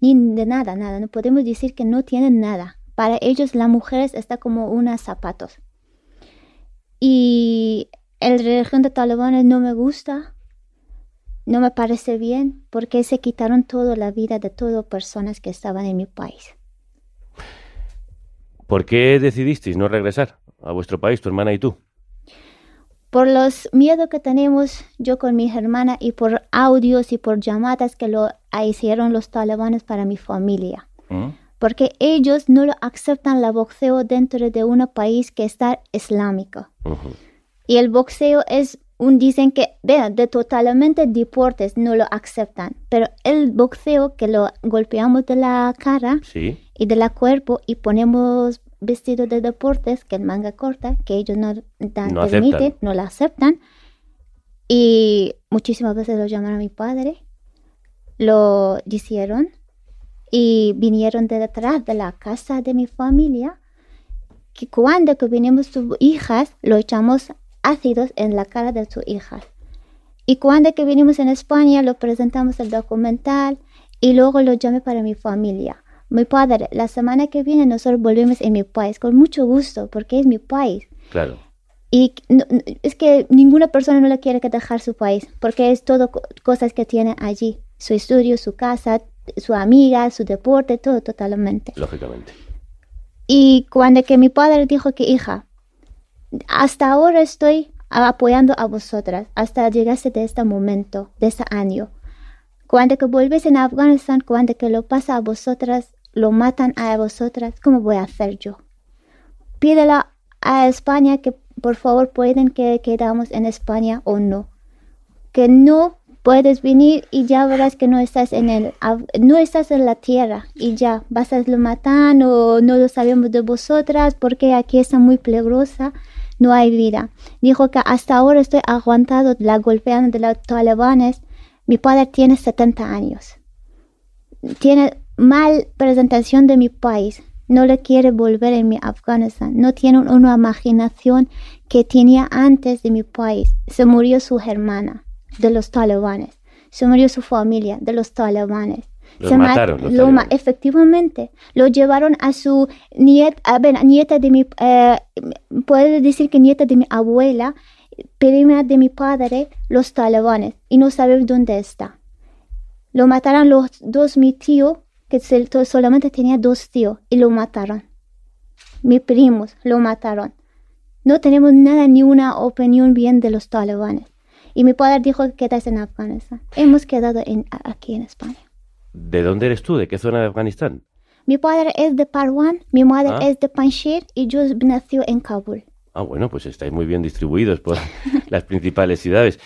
ni de nada nada no podemos decir que no tienen nada para ellos las mujeres está como unos zapatos y el religión de talibanes no me gusta no me parece bien porque se quitaron toda la vida de todas personas que estaban en mi país. ¿Por qué decidisteis no regresar a vuestro país, tu hermana y tú? Por los miedos que tenemos yo con mi hermana y por audios y por llamadas que lo hicieron los talibanes para mi familia. ¿Mm? Porque ellos no lo aceptan la boxeo dentro de un país que está islámico. Y el boxeo es un, dicen que, vean, de totalmente deportes no lo aceptan. Pero el boxeo que lo golpeamos de la cara Sí. y de la cuerpo y ponemos vestido de deportes que es manga corta que ellos no dan No permiten, aceptan. no la aceptan y muchísimas veces lo llamaron a mi padre lo hicieron y vinieron de detrás de la casa de mi familia que cuando que vinimos sus hijas lo echamos ácidos en la cara de sus hijas y cuando que vinimos en España lo presentamos el documental y luego lo llamé para mi familia. Mi padre, la semana que viene nosotros volvemos en mi país con mucho gusto porque es mi país. Claro. Y no- es que ninguna persona no le quiere que dejar su país porque es todo co- cosas que tiene allí. Su estudio, su casa, su amiga, su deporte, todo totalmente. Lógicamente. Y cuando que mi padre dijo que hija, hasta ahora estoy apoyando a vosotras, hasta llegarse de este momento, de este año. Cuando que vuelves en Afganistán, cuando que lo pasa a vosotras, lo matan a vosotras, ¿cómo voy a hacer yo? Pídela a España que por favor pueden que quedamos en España o no. Que no puedes venir y ya verás que no estás en el no estás en la tierra y ya vas a lo matan o no lo sabemos de vosotras porque aquí está muy peligrosa no hay vida dijo que hasta ahora estoy aguantado la golpeando de los talibanes mi padre tiene 70 años tiene mal presentación de mi país. No le quiere volver en mi Afganistán. No tiene una imaginación que tenía antes de mi país. Se murió su hermana de los talibanes. Se murió su familia de los talibanes. Los Se ma- mataron los lo ma- talibanes. efectivamente lo llevaron a su nieta, a ver, nieta de mi, eh, puedo decir que nieta de mi abuela, prima de mi padre, los talibanes, y no sabemos dónde está. Lo mataron los dos, mi tío, que solamente tenía dos tíos, y lo mataron. Mis primos lo mataron. No tenemos nada, ni una opinión bien de los talibanes. Y mi padre dijo que quedas en Afganistán. Hemos quedado en, aquí en España. ¿De dónde eres tú? ¿De qué zona de Afganistán? Mi padre es de Parwan, mi madre Ah. es de Panjshir y yo nací en Kabul. Ah, bueno, pues estáis muy bien distribuidos por las principales ciudades.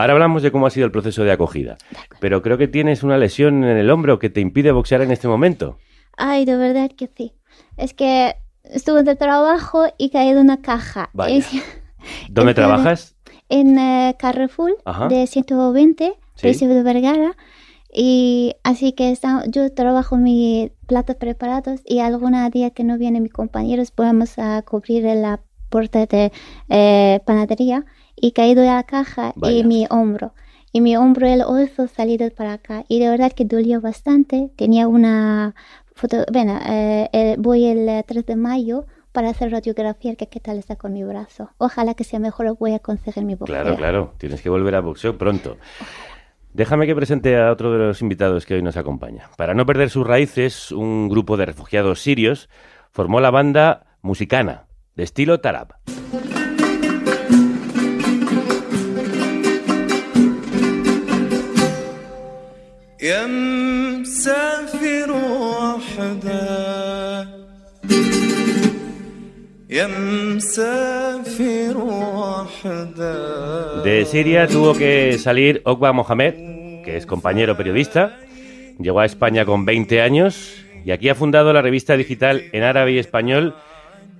Ahora hablamos de cómo ha sido el proceso de acogida, pero creo que tienes una lesión en el hombro que te impide boxear en este momento. Ay, de verdad que sí. Es que estuve de trabajo y caí de una caja. Vaya. Es- ¿Dónde trabajas? En eh, Carrefour Ajá. de 120, Sí. precio de Vergara. Y así que está, yo trabajo mis platos preparados y alguna día que no vienen mis compañeros podemos a cubrir la puerta de eh, panadería y caído a la caja y mi hombro. Y mi hombro el oso salido para acá. Y de verdad que dolió bastante. Tenía una foto, bueno, eh, eh, voy el 3 de mayo para hacer radiografía, que qué tal está con mi brazo. Ojalá que sea mejor, voy a conseguir mi boxeo. Claro, claro, tienes que volver a boxeo pronto. Déjame que presente a otro de los invitados que hoy nos acompaña. Para no perder sus raíces, un grupo de refugiados sirios formó la banda Musicana, de estilo tarab. يا مسافر وحدة يا مسافر وحدة De Siria tuvo que salir Okba Mohamed, que es compañero periodista. Llegó a España con 20 años y aquí ha fundado la revista digital en árabe y español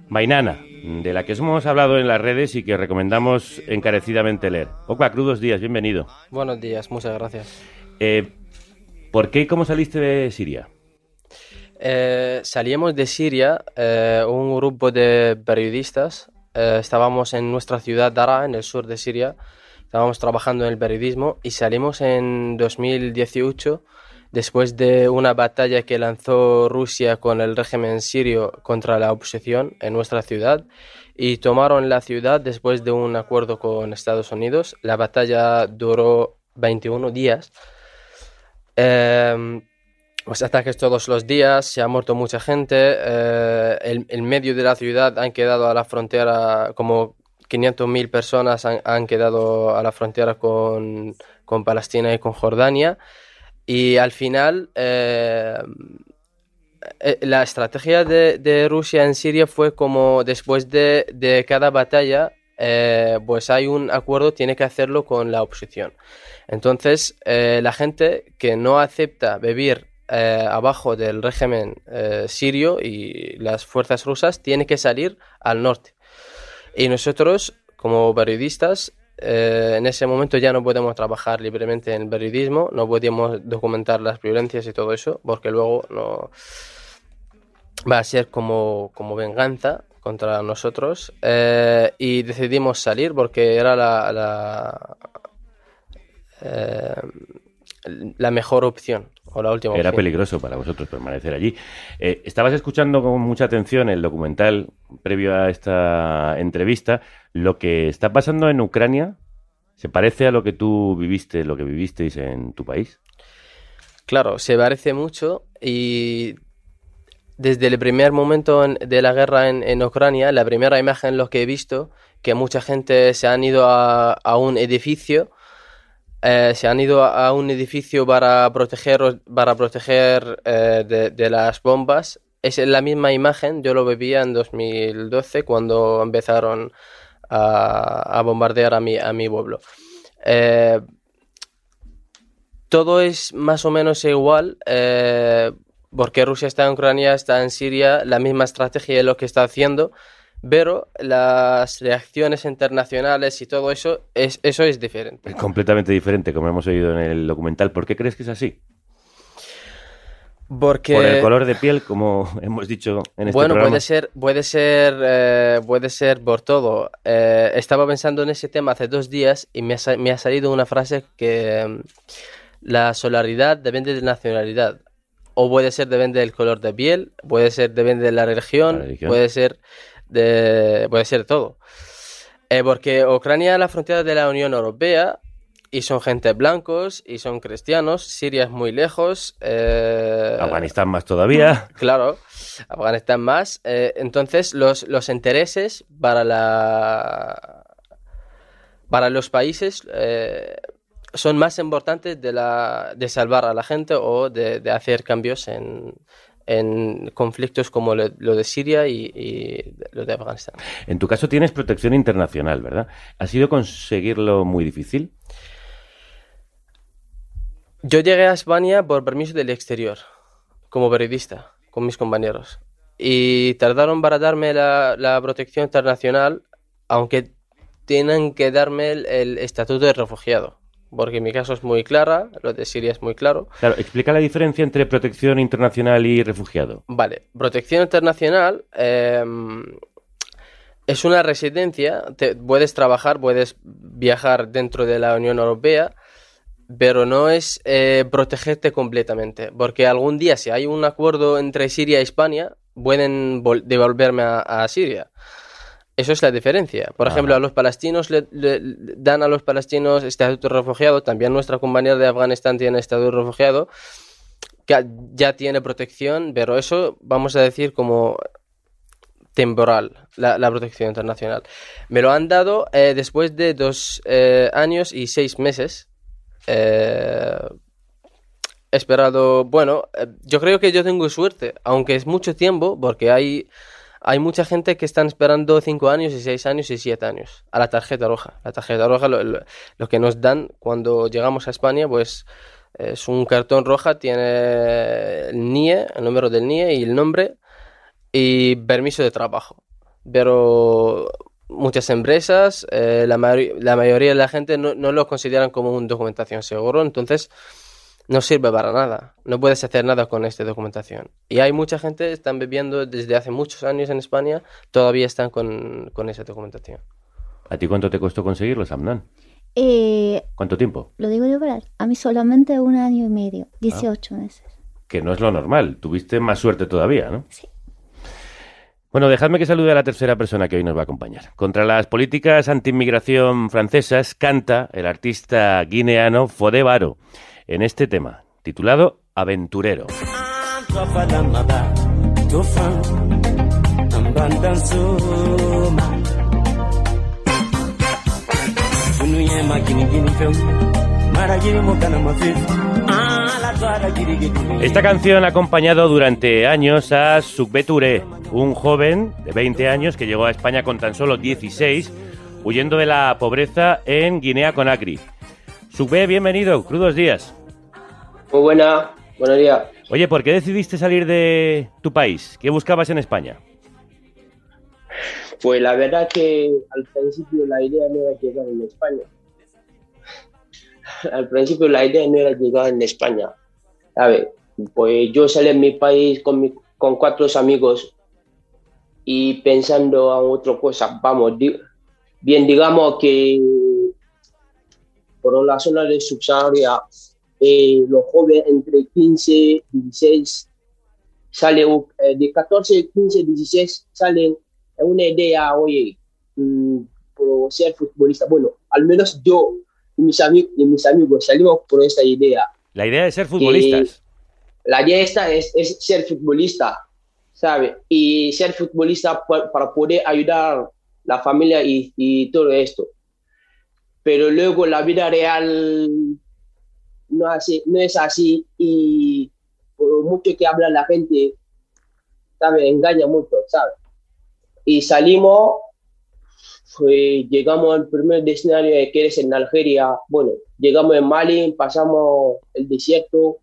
Mainana, de la que hemos hablado en las redes y que recomendamos encarecidamente leer. Okba, crudos días, bienvenido. Buenos días, muchas gracias. Eh, ¿Por qué y cómo saliste de Siria? Eh, salíamos de Siria, eh, un grupo de periodistas. eh, estábamos en nuestra ciudad Dara, en el sur de Siria. Estábamos trabajando en el periodismo y salimos en 2018 después de una batalla que lanzó Rusia con el régimen sirio contra la oposición en nuestra ciudad y tomaron la ciudad después de un acuerdo con Estados Unidos. La batalla duró 21 días. Eh, los ataques todos los días, se ha muerto mucha gente, eh, el, el medio de la ciudad han quedado a la frontera, como 500.000 personas han, han quedado a la frontera con, con Palestina y con Jordania. Y al final, eh, eh, la estrategia de, de Rusia en Siria fue como después de, de cada batalla, eh, pues hay un acuerdo, tiene que hacerlo con la oposición. Entonces, eh, la gente que no acepta vivir eh, abajo del régimen sirio y las fuerzas rusas tiene que salir al norte. Y nosotros, como periodistas, en ese momento ya no podemos trabajar libremente en el periodismo, no podemos documentar las violencias y todo eso, porque luego no va a ser como, como venganza contra nosotros. Eh, y decidimos salir porque era la, la, eh, la mejor opción o la última Era opción. peligroso para vosotros permanecer allí. Eh, estabas escuchando con mucha atención el documental previo a esta entrevista. Lo que está pasando en Ucrania se parece a lo que tú viviste, lo que vivisteis en tu país. Claro, se parece mucho y desde el primer momento en- de la guerra en, en Ucrania, la primera imagen lo que he visto, que mucha gente se han ido a, a un edificio, eh, se han ido a, un edificio para proteger, para proteger eh, de, las bombas. Es la misma imagen, yo lo vivía en 2012 cuando empezaron a, a bombardear a mi, a mi pueblo. Eh, todo es más o menos igual, porque Rusia está en Ucrania, está en Siria, la misma estrategia es lo que está haciendo, pero las reacciones internacionales y todo eso, es, eso es diferente. Es completamente diferente, como hemos oído en el documental. ¿Por qué crees que es así? Porque... Por el color de piel, como hemos dicho en este bueno, programa. puede ser, puede ser, eh, puede ser por todo. Eh, estaba pensando en ese tema hace dos días y me ha, me ha salido una frase que mm, la solaridad depende de nacionalidad. O puede ser depende del color de piel, puede ser depende de la religión, La religión. puede ser de, puede ser todo. Eh, porque Ucrania es la frontera de la Unión Europea y son gente blancos y son cristianos. Siria es muy lejos. eh, Afganistán más todavía. Claro, Afganistán más. Eh, entonces, los, los intereses para la para los países eh, son más importantes de, la, de salvar a la gente o de, de hacer cambios en, en conflictos como lo, lo de Siria y, y lo de Afganistán. En tu caso tienes protección internacional, ¿verdad? ¿Ha sido conseguirlo muy difícil? Yo llegué a España por permiso del exterior, como periodista, con mis compañeros. Y tardaron para darme la, la protección internacional, aunque tienen que darme el, el estatuto de refugiado. Porque mi caso es muy clara, lo de Siria es muy claro. Claro, explica la diferencia entre protección internacional y refugiado. Vale, protección internacional eh, es una residencia, te- puedes trabajar, puedes viajar dentro de la Unión Europea, pero no es eh, protegerte completamente, porque algún día si hay un acuerdo entre Siria y España, pueden vol- devolverme a, a Siria. Eso es la diferencia. Por ejemplo, a los palestinos le, dan a los palestinos estatuto de refugiado, también nuestra compañera de Afganistán tiene estatuto de refugiado, que ya tiene protección, pero eso vamos a decir como temporal, la, la protección internacional. Me lo han dado eh, después de dos eh, años y seis meses. Eh, esperado, bueno, yo creo que yo tengo suerte, aunque es mucho tiempo, porque hay, hay mucha gente que están esperando cinco años y seis años y siete años a la tarjeta roja. La tarjeta roja, lo, lo- que nos dan cuando llegamos a España, pues es un cartón roja, tiene el NIE, el número del NIE y el nombre y permiso de trabajo. Pero muchas empresas, eh, la mayoría de la gente no, no lo consideran como una documentación seguro, entonces no sirve para nada. No puedes hacer nada con esta documentación. Y hay mucha gente que están viviendo desde hace muchos años en España, todavía están con, con esa documentación. ¿A ti cuánto te costó conseguirlo, Samnan? Eh, ¿Cuánto tiempo? lo digo de verdad, a mí solamente un año y medio, 18 meses. Que no es lo normal. Tuviste más suerte todavía, ¿no? Sí. Bueno, dejadme que salude a la tercera persona que hoy nos va a acompañar. Contra las políticas anti-inmigración francesas canta el artista guineano Fode Baro en este tema, titulado Aventurero. Esta canción ha acompañado durante años a Sukbe Touré, un joven de 20 años que llegó a España con tan solo 16, huyendo de la pobreza en Guinea-Conakry. Sukbe, bienvenido, crudos días. Muy buena, buenos días. Oye, ¿por qué decidiste salir de tu país? ¿Qué buscabas en España? Pues la verdad que al principio la idea no era llegar en España. Al principio la idea no era llegar en España. ¿sabes? Pues yo salí en mi país con, mi- con cuatro amigos y pensando en otra cosa. Vamos, di- bien digamos que por la zona de Subsahara, eh, los jóvenes entre 15 y 16 salen, eh, de 14, 15, 16 salen en una idea, oye, mm, por ser futbolista. Bueno, al menos yo y mis, y mis amigos salimos por esta idea. La idea de ser futbolistas. La idea esta es, es ser futbolista, ¿sabe? Y ser futbolista pa- para poder ayudar la familia y, y todo esto. Pero luego la vida real no, así, no es así y por mucho que habla la gente, ¿sabe? Engaña mucho, ¿sabe? Y salimos, llegamos al primer escenario que es en Algeria. Bueno, llegamos en Mali, pasamos el desierto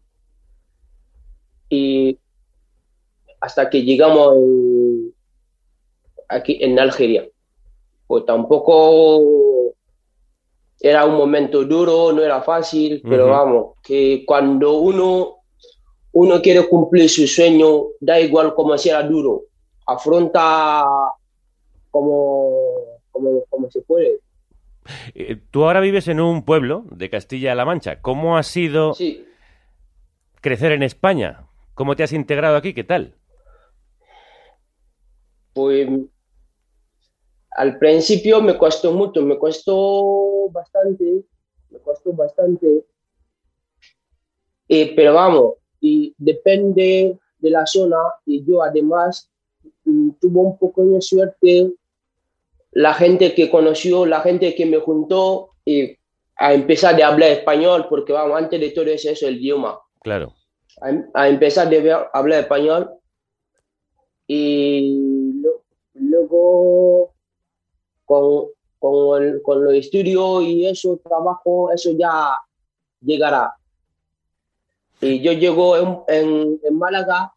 y hasta que llegamos aquí en Algeria. Pues tampoco era un momento duro, no era fácil, pero vamos, que cuando uno, uno quiere cumplir su sueño, da igual como sea duro, afronta como, como, como se puede. Eh, Tú ahora vives en un pueblo de Castilla-La Mancha. ¿Cómo ha sido crecer en España? ¿Cómo te has integrado aquí? ¿Qué tal? Pues al principio me costó mucho, me costó bastante, me costó bastante, Eh, pero vamos, y depende de la zona y yo además mm, tuve un poco de suerte, la gente que conoció, la gente que me juntó y a empezar de hablar español, porque vamos, antes de todo eso, eso el idioma. Claro. a, a empezar de ver- hablar español y lo- luego con, con, el- con los estudios y eso, trabajo, eso ya llegará. Y yo llego en, en, en Málaga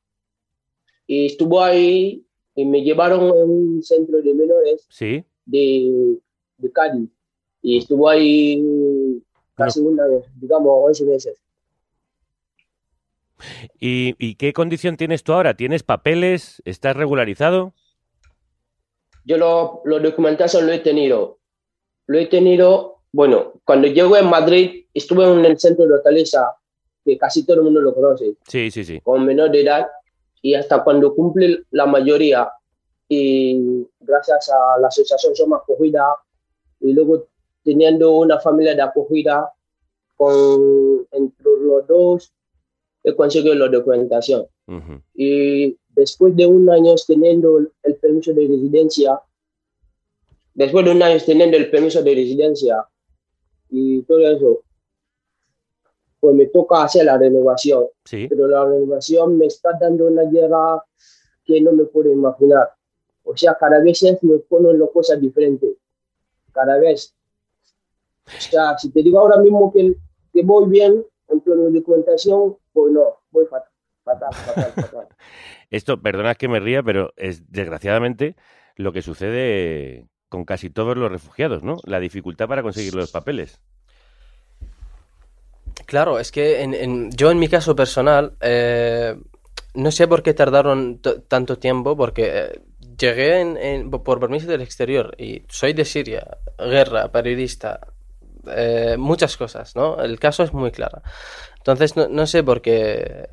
y estuve ahí y me llevaron en un centro de menores Sí. de, de Cádiz y estuve ahí casi un año, digamos 11 meses. ¿Y, y qué condición tienes tú ahora? ¿Tienes papeles? ¿Estás regularizado? Yo lo, lo documentación lo he tenido. Lo he tenido, bueno, cuando llego en Madrid, estuve en el centro de hortaliza, que casi todo el mundo lo conoce, Sí, sí, sí. con menor de edad, y hasta cuando cumple la mayoría, y gracias a la asociación Somos Acogida, y luego teniendo una familia de acogida, con entre los dos, he conseguido la documentación. Ujú. Y después de un año teniendo el permiso de residencia, después de un año teniendo el permiso de residencia y todo eso, pues me toca hacer la renovación. Sí. Pero la renovación me está dando una guerra que no me puedo imaginar. O sea, cada vez me ponen las cosas diferentes. Cada vez. O sea, si te digo ahora mismo que, que voy bien en plano de documentación, pues no, voy fatal, fatal, fatal, fatal. Esto, perdonad que me ría, pero es desgraciadamente lo que sucede con casi todos los refugiados, ¿no? La dificultad para conseguir los papeles. Claro, es que en, en- yo en mi caso personal, eh, no sé por qué tardaron tanto tiempo, porque eh, llegué en- por permiso del exterior y soy de Siria, guerra, periodista, eh, muchas cosas, ¿no? El caso es muy claro. Entonces, no, no sé por qué.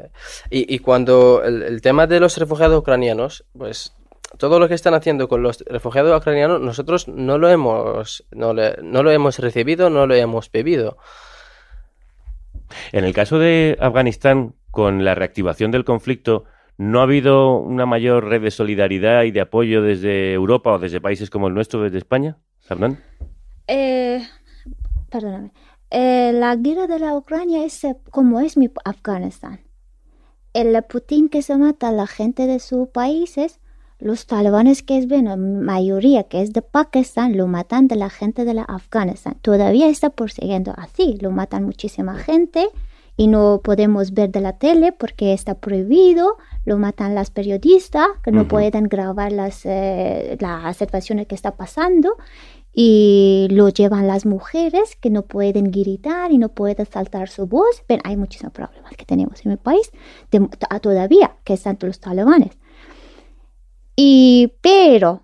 Y, y cuando el, el tema de los refugiados ucranianos, pues todo lo que están haciendo con los refugiados ucranianos, nosotros no lo hemos, no, le- no lo hemos recibido, no lo hemos bebido. En el caso de Afganistán, con la reactivación del conflicto, ¿no ha habido una mayor red de solidaridad y de apoyo desde Europa o desde países como el nuestro, desde España? ¿Hernán? Eh, perdóname. Eh, la guerra de la Ucrania es eh, como es mi Afganistán. El Putin que se mata a la gente de sus países, los talibanes que es bueno, mayoría que es de Pakistán, lo matan de la gente de la Afganistán. Todavía está persiguiendo así, lo matan muchísima gente y no podemos ver de la tele porque está prohibido, lo matan las periodistas que no pueden grabar las, eh, las situaciones que está pasando y lo llevan las mujeres que no pueden gritar y no pueden saltar su voz. Ven, hay muchísimos problemas que tenemos en mi país de- todavía que están los talibanes. Y, pero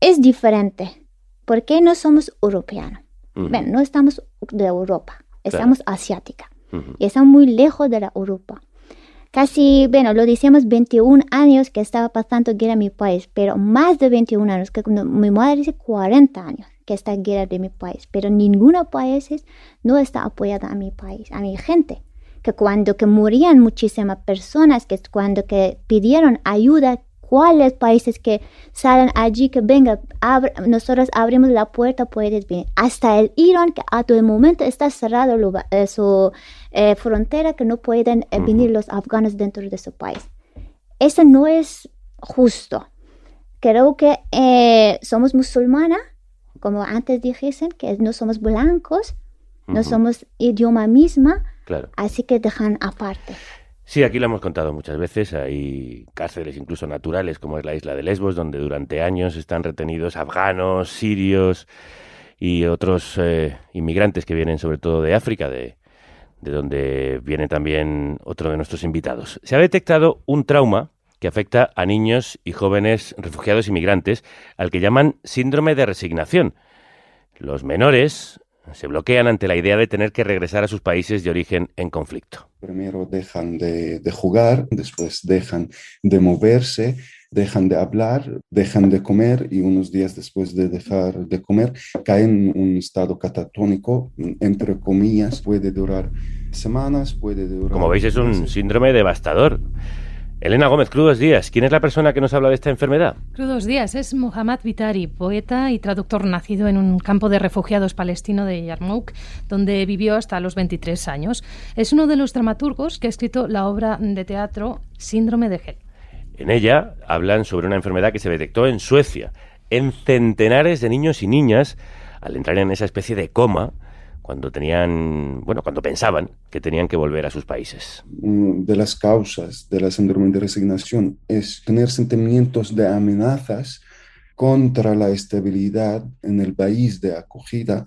es diferente porque no somos europeanos. Ven, no estamos de Europa, Claro. estamos asiática y estamos muy lejos de la Europa. Casi, bueno, lo decíamos 21 años que estaba pasando guerra en mi país, pero más de 21 años, que cuando mi madre dice 40 años que está guerra de mi país, pero ninguno país no está apoyada a mi país, a mi gente. Que cuando que morían muchísimas personas, que cuando que pidieron ayuda, cuáles países que salen allí, que venga, nosotros abrimos la puerta, puedes venir. Hasta el Irán, que a todo momento está cerrado eh, su eh, frontera, que no pueden eh, venir los afganos dentro de su país. Eso no es justo. Creo que somos musulmanas, como antes dijesen, que no somos blancos, no somos idioma misma, Claro. así que dejan aparte. Sí, aquí lo hemos contado muchas veces. Hay cárceles incluso naturales, como es la isla de Lesbos, donde durante años están retenidos afganos, sirios y otros eh, inmigrantes que vienen sobre todo de África, de, de donde viene también otro de nuestros invitados. Se ha detectado un trauma que afecta a niños y jóvenes refugiados inmigrantes, al que llaman síndrome de resignación. Los menores se bloquean ante la idea de tener que regresar a sus países de origen en conflicto. Primero dejan de, de jugar, después dejan de moverse, dejan de hablar, dejan de comer y unos días después de dejar de comer caen en un estado catatónico, entre comillas, puede durar semanas, puede durar... Como veis, es un meses. síndrome devastador. Elena Gómez, crudos días. ¿Quién es la persona que nos habla de esta enfermedad? Crudos días, es Muhammad Vitari, poeta y traductor nacido en un campo de refugiados palestino de Yarmouk, donde vivió hasta los 23 años. Es uno de los dramaturgos que ha escrito la obra de teatro Síndrome de Hell. En ella hablan sobre una enfermedad que se detectó en Suecia, en centenares de niños y niñas, al entrar en esa especie de coma, cuando tenían, bueno, cuando pensaban que tenían que volver a sus países. de las causas de la síndrome de resignación es tener sentimientos de amenazas contra la estabilidad en el país de acogida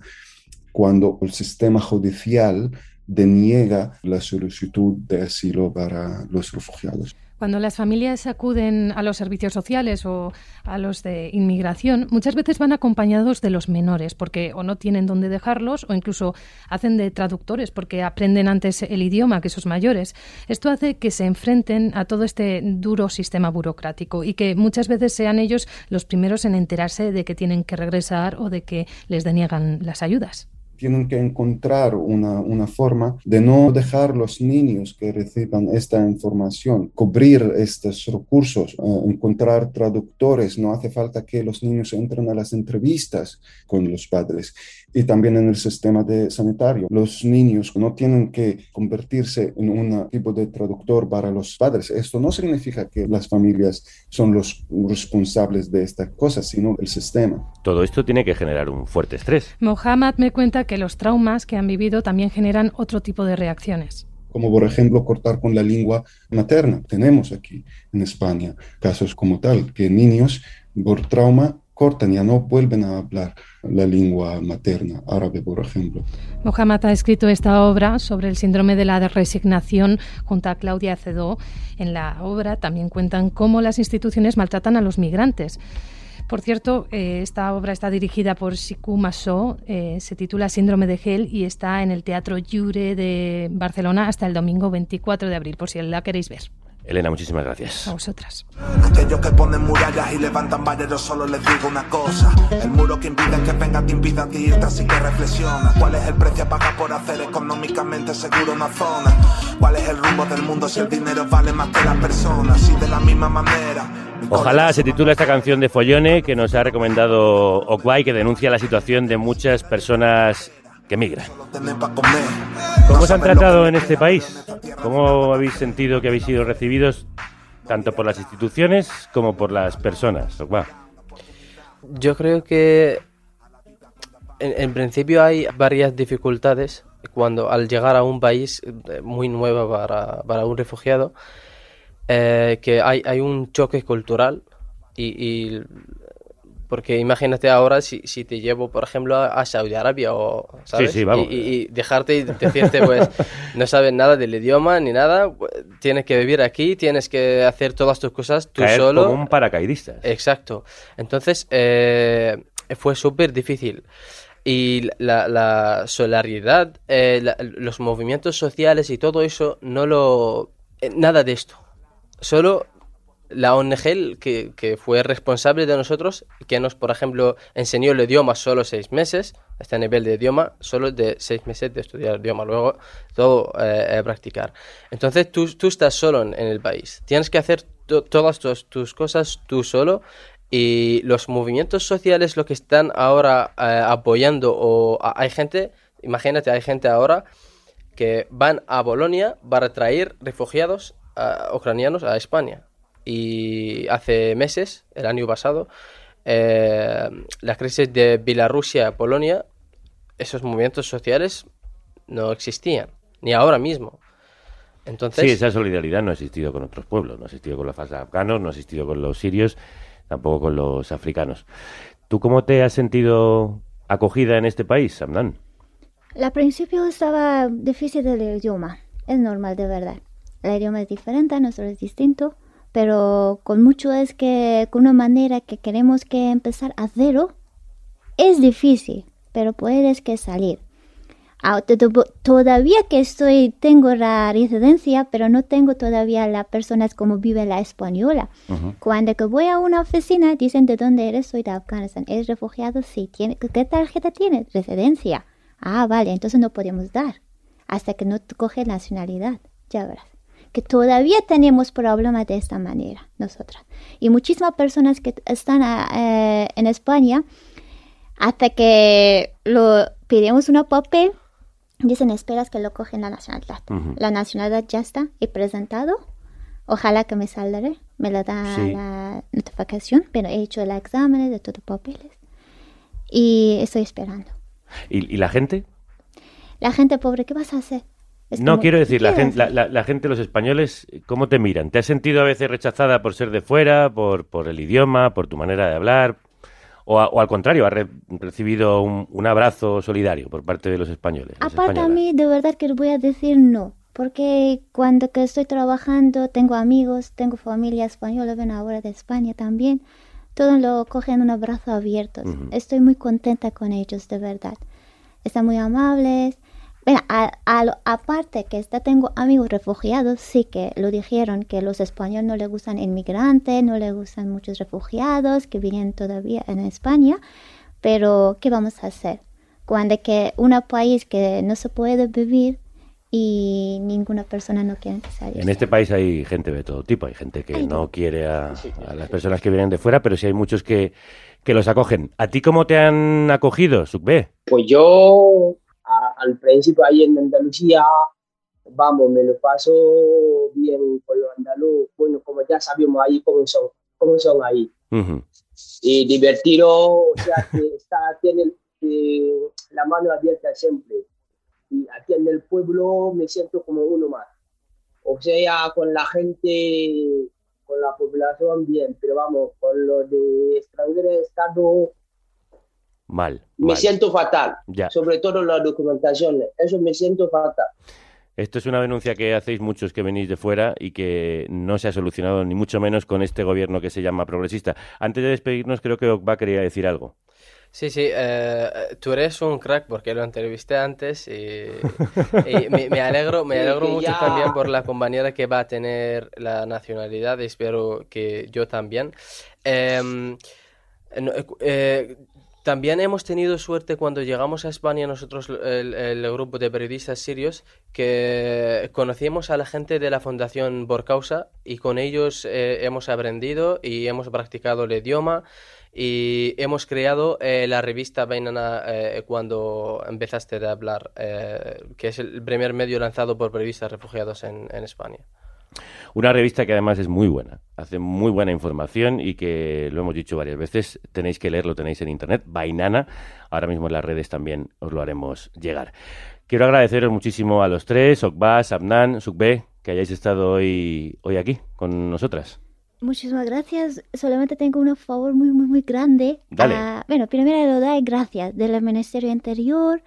cuando el sistema judicial deniega la solicitud de asilo para los refugiados. Cuando las familias acuden a los servicios sociales o a los de inmigración, muchas veces van acompañados de los menores, porque o no tienen dónde dejarlos o incluso hacen de traductores porque aprenden antes el idioma que sus mayores. Esto hace que se enfrenten a todo este duro sistema burocrático y que muchas veces sean ellos los primeros en enterarse de que tienen que regresar o de que les deniegan las ayudas tienen que encontrar una, una, forma de no dejar los niños que reciban esta información, cubrir estos recursos, eh, encontrar traductores. No hace falta que los niños entren a las entrevistas con los padres. Y también en el sistema de sanitario. Los niños no tienen que convertirse en un tipo de traductor para los padres. Esto no significa que las familias son los responsables de estas cosas, sino el sistema. Todo esto tiene que generar un fuerte estrés. Mohamed me cuenta que los traumas que han vivido también generan otro tipo de reacciones como por ejemplo cortar con la lengua materna. Tenemos aquí en España casos como tal, que niños por trauma cortan, ya no vuelven a hablar la lengua materna, árabe, por ejemplo. Mohamed ha escrito esta obra sobre el síndrome de la resignación junto a Claudia Cedó. En la obra también cuentan cómo las instituciones maltratan a los migrantes. Por cierto, eh, esta obra está dirigida por Siku Massó, eh, se titula Síndrome de Gel y está en el Teatro Jure de Barcelona hasta el domingo 24 de abril, por si la queréis ver. Elena, muchísimas gracias. A vosotras. Aquellos que ponen murallas y levantan solo les digo una cosa. El muro que impide que venga te impida a ti irte, así que reflexiona. ¿Cuál es el precio a pagar por hacer económicamente seguro una zona? ¿Cuál es el rumbo del mundo si el dinero vale más que las personas? Y de la misma manera. Ojalá se titula esta canción de Follone que nos ha recomendado Okwai, que denuncia la situación de muchas personas que migran. ¿Cómo os han tratado en este país? ¿Cómo habéis sentido que habéis sido recibidos tanto por las instituciones como por las personas? Yo creo que en, principio hay varias dificultades cuando al llegar a un país eh, muy nuevo para, para un refugiado, eh, que hay, hay un choque cultural y, porque imagínate ahora si, si, te llevo, por ejemplo, a, Saudi Arabia o, ¿sabes? Sí, sí, vamos. Y, dejarte y decirte, pues, no sabes nada del idioma ni nada, pues, tienes que vivir aquí, tienes que hacer todas tus cosas tú solo. como un paracaidista. Exacto. Entonces, eh, fue súper difícil. Y la, la solidaridad, eh, los movimientos sociales y todo eso, no lo... Eh, nada de esto. Solo la ONG que, que, fue responsable de nosotros, que nos, por ejemplo, enseñó el idioma solo seis meses, este nivel de idioma, solo de seis meses de estudiar el idioma, luego todo eh, practicar. Entonces tú, tú, estás solo en, el país, tienes que hacer todas tus, tus, cosas tú solo y los movimientos sociales lo que están ahora eh, apoyando o hay gente, imagínate, hay gente ahora que van a Bolonia para traer refugiados ucranianos a España y hace meses, el año pasado, eh, la crisis de Bielorrusia, Polonia, esos movimientos sociales no existían, ni ahora mismo. Entonces, sí, esa solidaridad no ha existido con otros pueblos, no ha existido con los afganos, no ha existido con los sirios, tampoco con los africanos. ¿Tú cómo te has sentido acogida en este país, Samdan? Al principio estaba difícil el idioma, es normal de verdad. El idioma es diferente, nuestro es distinto pero con mucho es que con una manera que queremos que empezar a cero es difícil, pero puedes que salir. Ah, todavía que estoy, tengo la residencia, pero no tengo todavía las personas como vive la española. Cuando que voy a una oficina, dicen de dónde eres, soy de Afganistán. ¿Eres refugiado? Sí. ¿Tiene, ¿Qué tarjeta tienes? Residencia. Ah, vale, entonces no podemos dar hasta que no coge nacionalidad. Ya verás que todavía tenemos problemas de esta manera nosotras. Y muchísimas personas que están eh, en España, hasta que lo pedimos un papel, dicen esperas que lo cogen la nacionalidad. La nacionalidad ya está y presentado. Ojalá que me saldré, me lo da la notificación, pero he hecho el examen de todos los papeles y estoy esperando. ¿Y, ¿Y la gente? La gente pobre, ¿qué vas a hacer? No quiero decir, la gente, la, gente, los españoles, ¿cómo te miran? ¿Te has sentido a veces rechazada por ser de fuera, por, por el idioma, por tu manera de hablar? o, a- o al contrario, ha re- recibido un, un abrazo solidario por parte de los españoles. Aparte a mí, de verdad que voy a decir no, porque cuando que estoy trabajando tengo amigos, tengo familia española, ven ahora de España también, todos lo cogen un abrazo abierto. Estoy muy contenta con ellos, de verdad. Están muy amables. Bueno, a- a lo- aparte que está, tengo amigos refugiados, sí que lo dijeron, que los españoles no les gustan inmigrantes, no les gustan muchos refugiados que vienen todavía en España, pero ¿qué vamos a hacer? Cuando que un país que no se puede vivir y ninguna persona no quiere que salga. En este país hay gente de todo tipo, hay gente que no quiere a, a las personas que vienen de fuera, pero sí hay muchos que, que los acogen. ¿A ti cómo te han acogido, Sukbe? Pues yo al principio ahí en Andalucía, vamos, me lo paso bien con los andaluz, bueno, como ya sabemos ahí cómo son, cómo son ahí. Ujú. Y divertido, o sea, que está, tiene eh, la mano abierta siempre. Y aquí en el pueblo me siento como uno más. O sea, con la gente, con la población bien, pero vamos, con los de extranjeros de Estado Mal. me mal. siento fatal. Ya. Sobre todo la documentación, eso me siento fatal. Esto es una denuncia que hacéis muchos que venís de fuera y que no se ha solucionado ni mucho menos con este gobierno que se llama progresista. Antes de despedirnos, creo que Okba quería decir algo. Sí, sí, eh, tú eres un crack porque lo entrevisté antes y, y me, me alegro, me alegro mucho ya- también por la compañera que va a tener la nacionalidad, espero que yo también. Em, eh, eh, también hemos tenido suerte cuando llegamos a España nosotros, el, grupo de periodistas sirios, que conocíamos a la gente de la Fundación Por Causa y con ellos eh, hemos aprendido y hemos practicado el idioma y hemos creado eh, la revista Bainana eh, cuando empezaste a hablar, eh, que es el primer medio lanzado por periodistas refugiados en España. Una revista que además es muy buena, hace muy buena información y que lo hemos dicho varias veces, tenéis que leerlo, tenéis en internet, Bainana, ahora mismo en las redes también os lo haremos llegar. Quiero agradeceros muchísimo a los tres, Okbas, Abnan, Sukbe, que hayáis estado hoy, hoy aquí con nosotras. Muchísimas gracias. Solamente tengo un favor muy, muy, muy grande. Dale. Ah, bueno, primero lo doy gracias del Ministerio Interior,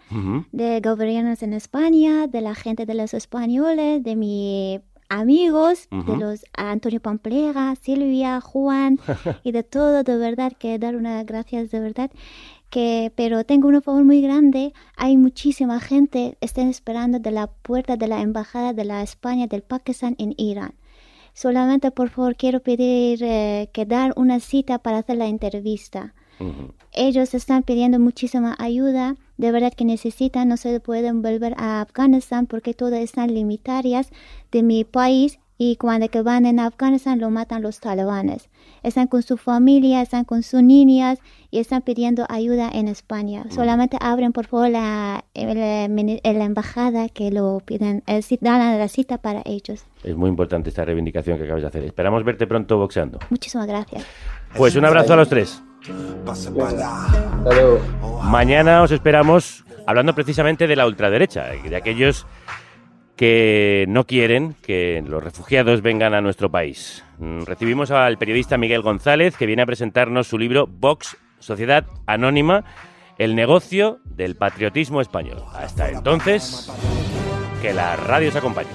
de gobiernos en España, de la gente de los españoles, de mis amigos, de los Antonio Pamplega, Silvia, Juan y de todo, de verdad, que dar unas gracias de verdad. Que, pero tengo un favor muy grande. Hay muchísima gente están esperando de la puerta de la embajada de la España del Pakistán en Irán. Solamente por favor quiero pedir eh, que dar una cita para hacer la entrevista. Ellos están pidiendo muchísima ayuda, de verdad que necesitan, no se pueden volver a Afganistán porque todas están limitadas de mi país y cuando que van en Afganistán lo matan los talibanes. Están con su familia, están con sus niñas y están pidiendo ayuda en España. Solamente abren por favor la, el- la embajada que lo piden, eh, ci- dan la cita para ellos. Es muy importante esta reivindicación que acabas de hacer. Esperamos verte pronto boxeando. Muchísimas gracias. Pues un abrazo a los tres. Mañana os esperamos hablando precisamente de la ultraderecha, de aquellos que no quieren que los refugiados vengan a nuestro país. Mm, Recibimos al periodista Miguel González, que viene a presentarnos su libro Vox, Sociedad Anónima, el negocio del patriotismo español. Hasta entonces, que la radio os acompañe.